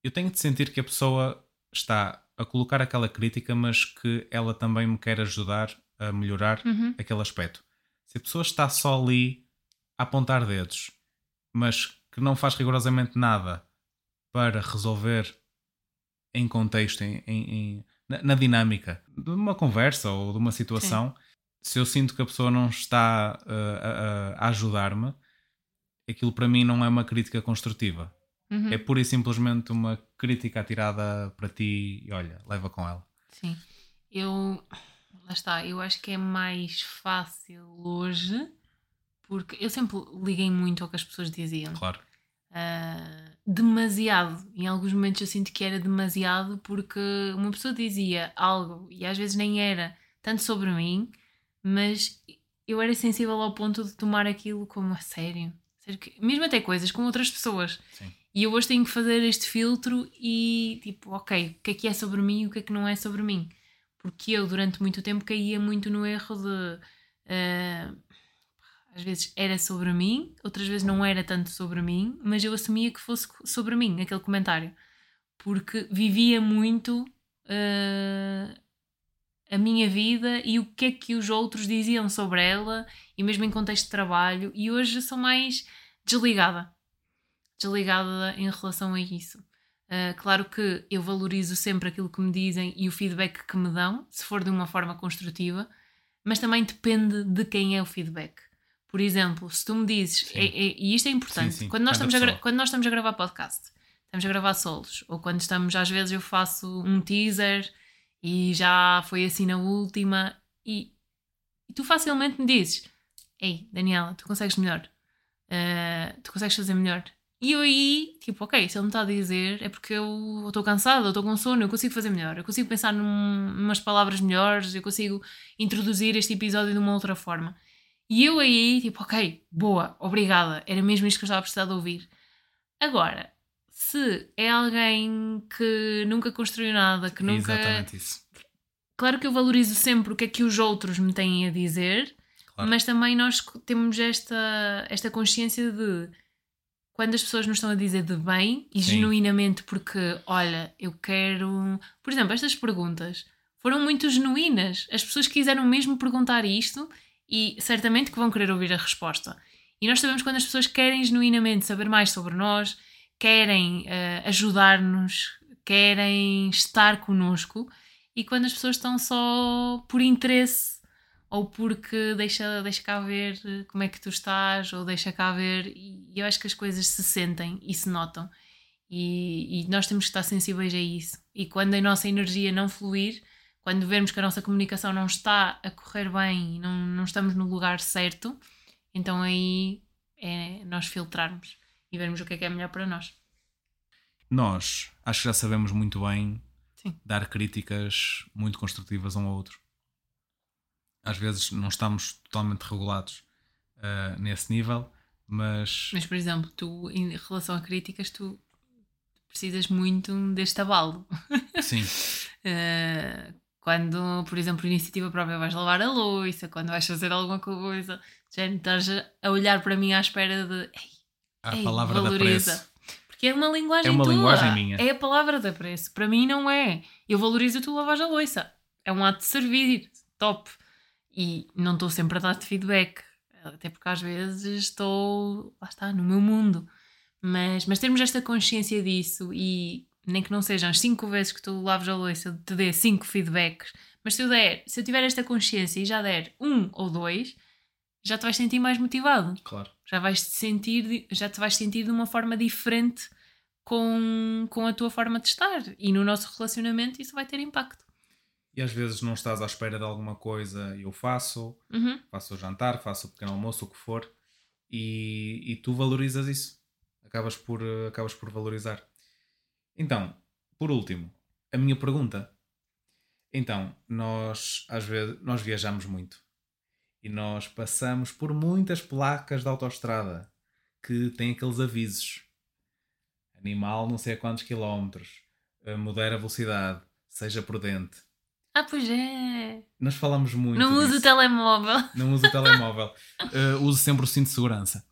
B: eu tenho de sentir que a pessoa está a colocar aquela crítica, mas que ela também me quer ajudar a melhorar
A: uhum.
B: aquele aspecto. Se a pessoa está só ali a apontar dedos, mas que não faz rigorosamente nada para resolver em contexto, em, em, na, na, dinâmica de uma conversa ou de uma situação, Sim. se eu sinto que a pessoa não está uh, a, a ajudar-me, aquilo para mim não é uma crítica construtiva.
A: Uhum.
B: É pura e simplesmente uma crítica atirada para ti e olha, leva com ela.
A: Sim. Eu. Lá está, eu acho que é mais fácil hoje, porque eu sempre liguei muito ao que as pessoas diziam.
B: Claro.
A: Ah, demasiado. Em alguns momentos eu sinto que era demasiado porque uma pessoa dizia algo e às vezes nem era tanto sobre mim, mas eu era sensível ao ponto de tomar aquilo como a sério. Mesmo até coisas com outras pessoas.
B: Sim.
A: E eu hoje tenho que fazer este filtro e tipo, ok, o que é que é sobre mim e o que é que não é sobre mim. Porque eu durante muito tempo caía muito no erro de ah, às vezes era sobre mim, outras vezes não era tanto sobre mim, mas eu assumia que fosse sobre mim aquele comentário. Porque vivia muito ah, a minha vida e o que é que os outros diziam sobre ela, e mesmo em contexto de trabalho, e hoje sou mais desligada. Desligada em relação a isso. Uh, claro que eu valorizo sempre aquilo que me dizem e o feedback que me dão, se for de uma forma construtiva, mas também depende de quem é o feedback. Por exemplo, se tu me dizes, é- é- e isto é importante,
B: Sim, sim,
A: Quando, nós
B: cada
A: estamos a quando nós estamos a gravar podcast, estamos a gravar solos, ou quando estamos, às vezes eu faço um teaser e já foi assim na última, e, e tu facilmente me dizes: Ei, Daniela, tu consegues melhor, Uh, tu consegues fazer melhor. E eu aí, tipo, ok, se ele me está a dizer é porque eu estou cansada, eu estou com sono, eu consigo fazer melhor, eu consigo pensar num, numas palavras melhores, eu consigo introduzir este episódio de uma outra forma. E eu aí, tipo, ok, boa, obrigada, era mesmo isto que eu estava a precisar de ouvir. Agora, se é alguém que nunca construiu nada, que nunca.
B: Exatamente isso.
A: Claro que eu valorizo sempre o que é que os outros me têm a dizer,
B: Claro.
A: mas também nós temos esta, esta consciência de quando as pessoas nos estão a dizer de bem e
B: Sim.
A: genuinamente porque, olha, eu quero. Por exemplo, estas perguntas foram muito genuínas. As pessoas quiseram mesmo perguntar isto e certamente que vão querer ouvir a resposta. E nós sabemos quando as pessoas querem genuinamente saber mais sobre nós, querem eh, ajudar-nos, querem estar connosco, e quando as pessoas estão só por interesse ou porque deixa, deixa cá ver eh, como é que tu estás, ou deixa cá ver, e eu acho que as coisas se sentem e se notam. E, e nós temos que estar sensíveis a isso. E quando a nossa energia não fluir, quando vemos que a nossa comunicação não está a correr bem e não, não estamos no lugar certo, então aí é nós filtrarmos e vermos o que é que é melhor para nós.
B: Nós acho que já sabemos muito bem
A: Sim.
B: dar críticas muito construtivas um ao outro. Às vezes não estamos totalmente regulados ah, nesse nível, mas
A: Mas, por exemplo, tu, em relação a críticas, tu precisas muito deste abalo.
B: sim,
A: Uh, *laughs* quando, por exemplo, iniciativa própria vais lavar a louça, quando vais fazer alguma coisa, já estás a olhar para mim à espera de "Ei,
B: a
A: ei,
B: palavra da
A: valoriza."
B: preço.
A: Porque é uma linguagem
B: É uma
A: tua.
B: linguagem minha.
A: É a palavra da preço. Para mim não é. Eu valorizo tu lavas a louça. É um ato de servir. Top. E não estou sempre a dar-te feedback. Até porque às vezes estou, lá está, no meu mundo. Mas, mas termos esta consciência disso e nem que não sejam as cinco vezes que tu laves a louça, te dê cinco feedbacks, mas se eu der, se eu tiver esta consciência e já der um ou dois, já te vais sentir mais motivado
B: Claro.
A: já vais te sentir já te vais sentir de uma forma diferente com, com a tua forma de estar e no nosso relacionamento isso vai ter impacto
B: E às vezes não estás à espera de alguma coisa e eu faço,
A: Uhum.
B: faço o jantar, faço o pequeno almoço, o que for, e, e tu valorizas isso. Acabas por, acabas por valorizar. Então, por último, a minha pergunta. Então, nós às vezes nós viajamos muito e nós passamos por muitas placas de autoestrada que têm aqueles avisos. Animal não sei a quantos quilómetros, eh, modera a velocidade, seja prudente.
A: ah pois é
B: Nós falamos muito
A: não use o
B: disso.
A: telemóvel
B: Não uso o telemóvel. Uh, *laughs* uso sempre o cinto de segurança.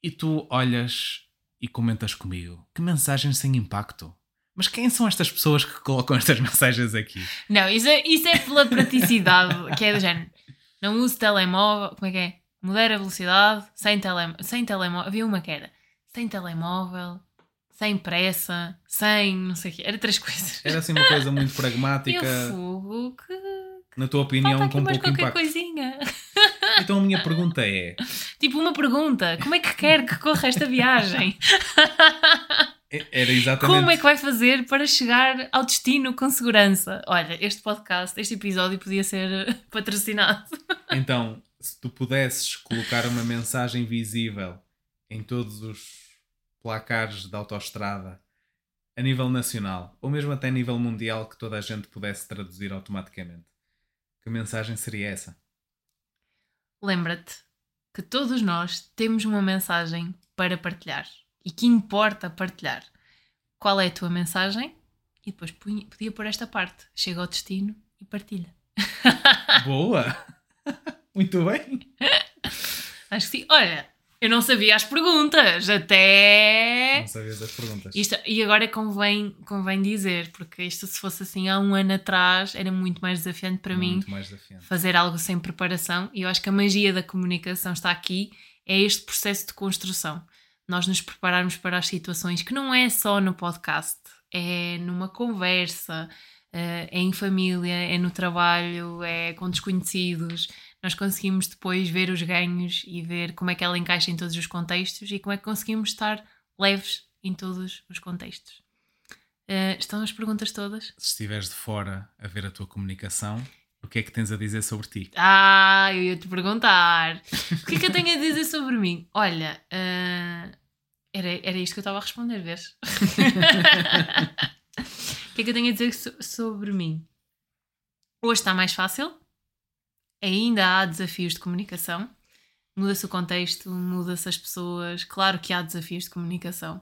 B: E tu olhas e comentas comigo. Que mensagens sem impacto. Mas quem são estas pessoas que colocam estas *laughs* mensagens aqui?
A: não, isso é, isso é pela praticidade que é do género não use telemóvel como é que é? modera a velocidade sem, tele, sem telemóvel havia uma que era sem telemóvel sem pressa sem não sei o quê era três coisas
B: Era assim uma coisa muito *laughs*
A: e
B: pragmática.
A: o fogo que,
B: na tua opinião,
A: Falta
B: com
A: mais
B: pouco
A: qualquer
B: impacto.
A: coisinha. *laughs*
B: Então a minha pergunta é:
A: Tipo, uma pergunta: como é que quer que corra esta viagem? *laughs*
B: é- era exatamente.
A: Como é que vai fazer para chegar ao destino com segurança? Olha, este podcast, este episódio podia ser *laughs* patrocinado.
B: Então, se tu pudesses colocar uma mensagem visível em todos os placares da autoestrada, a nível nacional, ou mesmo até a nível mundial, que toda a gente pudesse traduzir automaticamente, que mensagem seria essa?
A: Lembra-te que todos nós temos uma mensagem para partilhar e que importa partilhar. Qual é a tua mensagem? E depois podia pôr esta parte: chega ao destino e partilha. *laughs*
B: Boa! *laughs* Muito bem!
A: Acho que sim. Olha, eu não sabia as perguntas, até.
B: Não sabias as perguntas.
A: Isto, e agora convém, convém dizer, porque isto, se fosse assim há um ano atrás, era muito mais desafiante para mim
B: Muito mais desafiante.
A: fazer algo sem preparação. E eu acho que a magia da comunicação está aqui, é este processo de construção. Nós nos prepararmos para as situações que não é só no podcast, é numa conversa, eh, é em família, é no trabalho, é com desconhecidos. Nós conseguimos depois ver os ganhos e ver como é que ela encaixa em todos os contextos e como é que conseguimos estar leves em todos os contextos. Eh, estão as perguntas todas?
B: Se estiveres de fora a ver a tua comunicação, o que é que tens a dizer sobre ti?
A: Ah, eu ia te perguntar. O que é que eu tenho a dizer sobre mim? Olha, ah, era, era isto que eu estava a responder, vês? *laughs* o que é que eu tenho a dizer so- sobre mim? Hoje está mais fácil. Ainda há desafios de comunicação. Muda-se o contexto, muda-se as pessoas. Claro que há desafios de comunicação.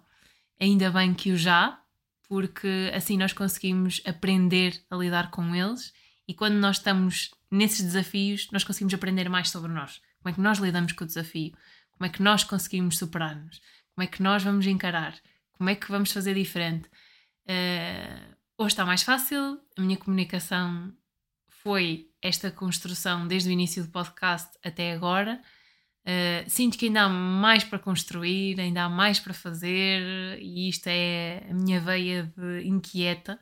A: Ainda bem que o já, porque assim nós conseguimos aprender a lidar com eles e quando nós estamos nesses desafios, nós conseguimos aprender mais sobre nós. Como é que nós lidamos com o desafio? Como é que nós conseguimos superar-nos? Como é que nós vamos encarar? Como é que vamos fazer diferente? Eh, hoje está mais fácil, a minha comunicação foi esta construção desde o início do podcast até agora. Eh, sinto que ainda há mais para construir, ainda há mais para fazer, e isto é a minha veia de inquieta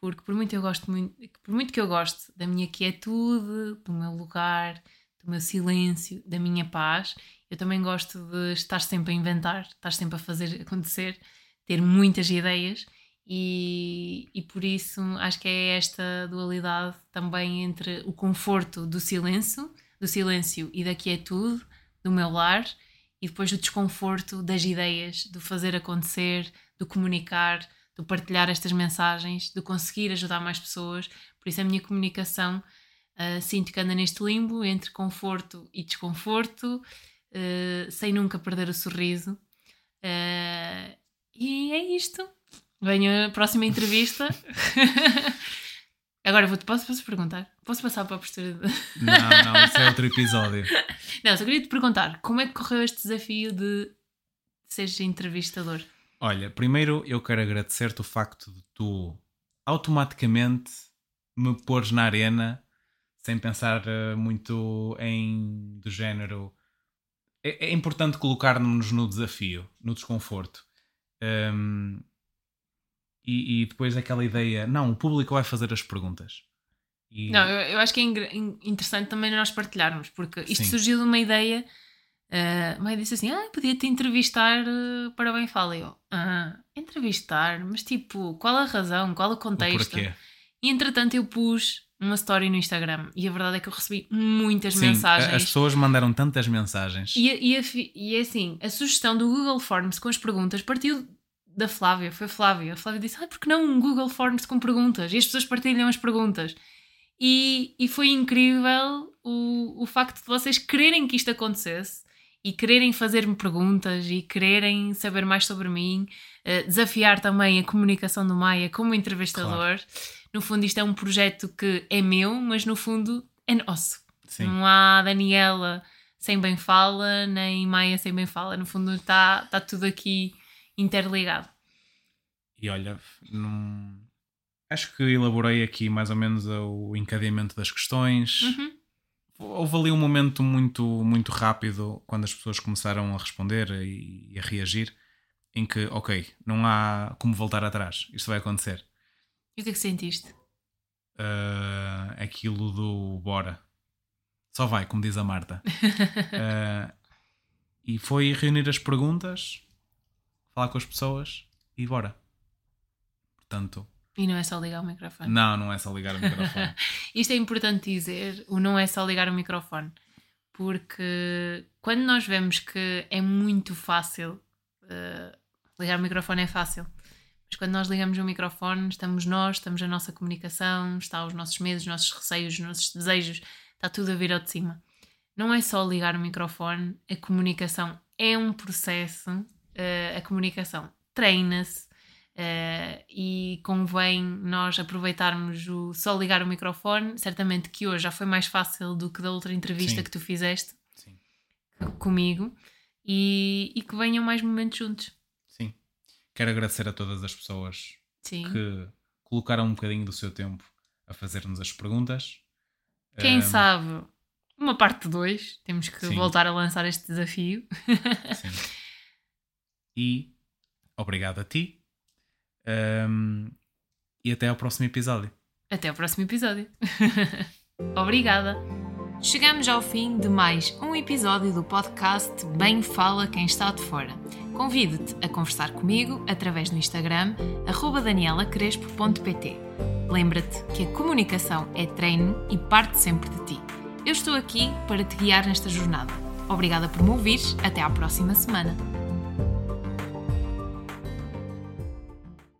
A: porque por muito eu gosto muito, por muito que eu goste da minha quietude, do meu lugar, do meu silêncio, da minha paz, eu também gosto de estar sempre a inventar, estar sempre a fazer acontecer, ter muitas ideias e, e por isso acho que é esta dualidade também entre o conforto do silêncio, do silêncio e da quietude do meu lar e depois o desconforto das ideias, do fazer acontecer, do comunicar, do partilhar estas mensagens, de conseguir ajudar mais pessoas. Por isso a minha comunicação ah, sinto que anda neste limbo entre conforto e desconforto, ah, sem nunca perder o sorriso. Ah, e é isto. Venho a próxima entrevista. *laughs* Agora vou-te posso, posso perguntar? Posso passar para a postura de...
B: Não, não, isso é outro episódio. *laughs*
A: Não, só queria te perguntar como é que correu este desafio de seres entrevistador?
B: Olha, primeiro eu quero agradecer-te o facto de tu automaticamente me pôres na arena sem pensar eh, muito em do género. É, é importante colocar-nos no desafio, no desconforto. Hum, e, e depois aquela ideia, não, o público vai fazer as perguntas. E-
A: Não, eu, eu acho que é interessante também nós partilharmos, porque isto
B: Sim.
A: surgiu de uma ideia. Uh, mãe disse assim: Ah, podia-te entrevistar uh, para bem fala. E eu, ah, entrevistar, mas tipo, qual a razão, qual o
B: o
A: contexto?
B: porquê.
A: E entretanto eu pus uma story no Instagram e a verdade é que eu recebi muitas
B: Sim, a-
A: mensagens.
B: as pessoas mandaram tantas mensagens.
A: E, a- e, a e é assim, a sugestão do Google Forms com as perguntas partiu da Flávia, foi a Flávia. A Flávia disse: ah, porque não um Google Forms com perguntas? E as pessoas partilham as perguntas. E, e foi incrível o, o facto de vocês quererem que isto acontecesse e quererem fazer-me perguntas e quererem saber mais sobre mim, eh, desafiar também a comunicação do Maia como entrevistador. No fundo, isto é um projeto que é meu, mas no fundo é nosso.
B: Sim.
A: Não há Daniela sem bem fala, nem Maia sem bem fala. No fundo, está tá tudo aqui interligado.
B: E olha, não... acho que elaborei aqui mais ou menos o encadeamento das questões.
A: Uhum.
B: Houve ali um momento muito, muito rápido quando as pessoas começaram a responder e, e a reagir, em que, ok, não há como voltar atrás, isto vai acontecer.
A: E o que é que sentiste?
B: uh, aquilo do bora. Só vai, como diz a Marta. uh, *laughs* e foi reunir as perguntas, falar com as pessoas e bora. Portanto.
A: E não é só ligar o microfone.
B: Não, não é só ligar o microfone. *laughs*
A: Isto é importante dizer, o não é só ligar o microfone. Porque quando nós vemos que é muito fácil, uh, ligar o microfone é fácil, mas quando nós ligamos o microfone, estamos nós, estamos a nossa comunicação, está os nossos medos, os nossos receios, os nossos desejos, está tudo a vir ao de cima. Não é só ligar o microfone, a comunicação é um processo, uh, a comunicação treina-se, Uh, e convém nós aproveitarmos o só ligar o microfone. Certamente que hoje já foi mais fácil do que da outra entrevista Sim. que tu fizeste Sim. comigo e, e, que venham mais momentos juntos.
B: Sim, quero agradecer a todas as pessoas Sim. que colocaram um bocadinho do seu tempo a fazer-nos as perguntas.
A: Quem um... sabe, uma parte 2, temos que Sim. voltar a lançar este desafio.
B: Sim. *laughs* E obrigado a ti um, e até ao próximo episódio.
A: Até ao próximo episódio. *laughs* Obrigada. Chegamos ao fim de mais um episódio do podcast Bem Fala Quem Está de Fora. Convido-te a conversar comigo através do Instagram danielacrespo.pt. Lembra-te que a comunicação é treino e parte sempre de ti. Eu estou aqui para te guiar nesta jornada. Obrigada por me ouvires. Até à próxima semana.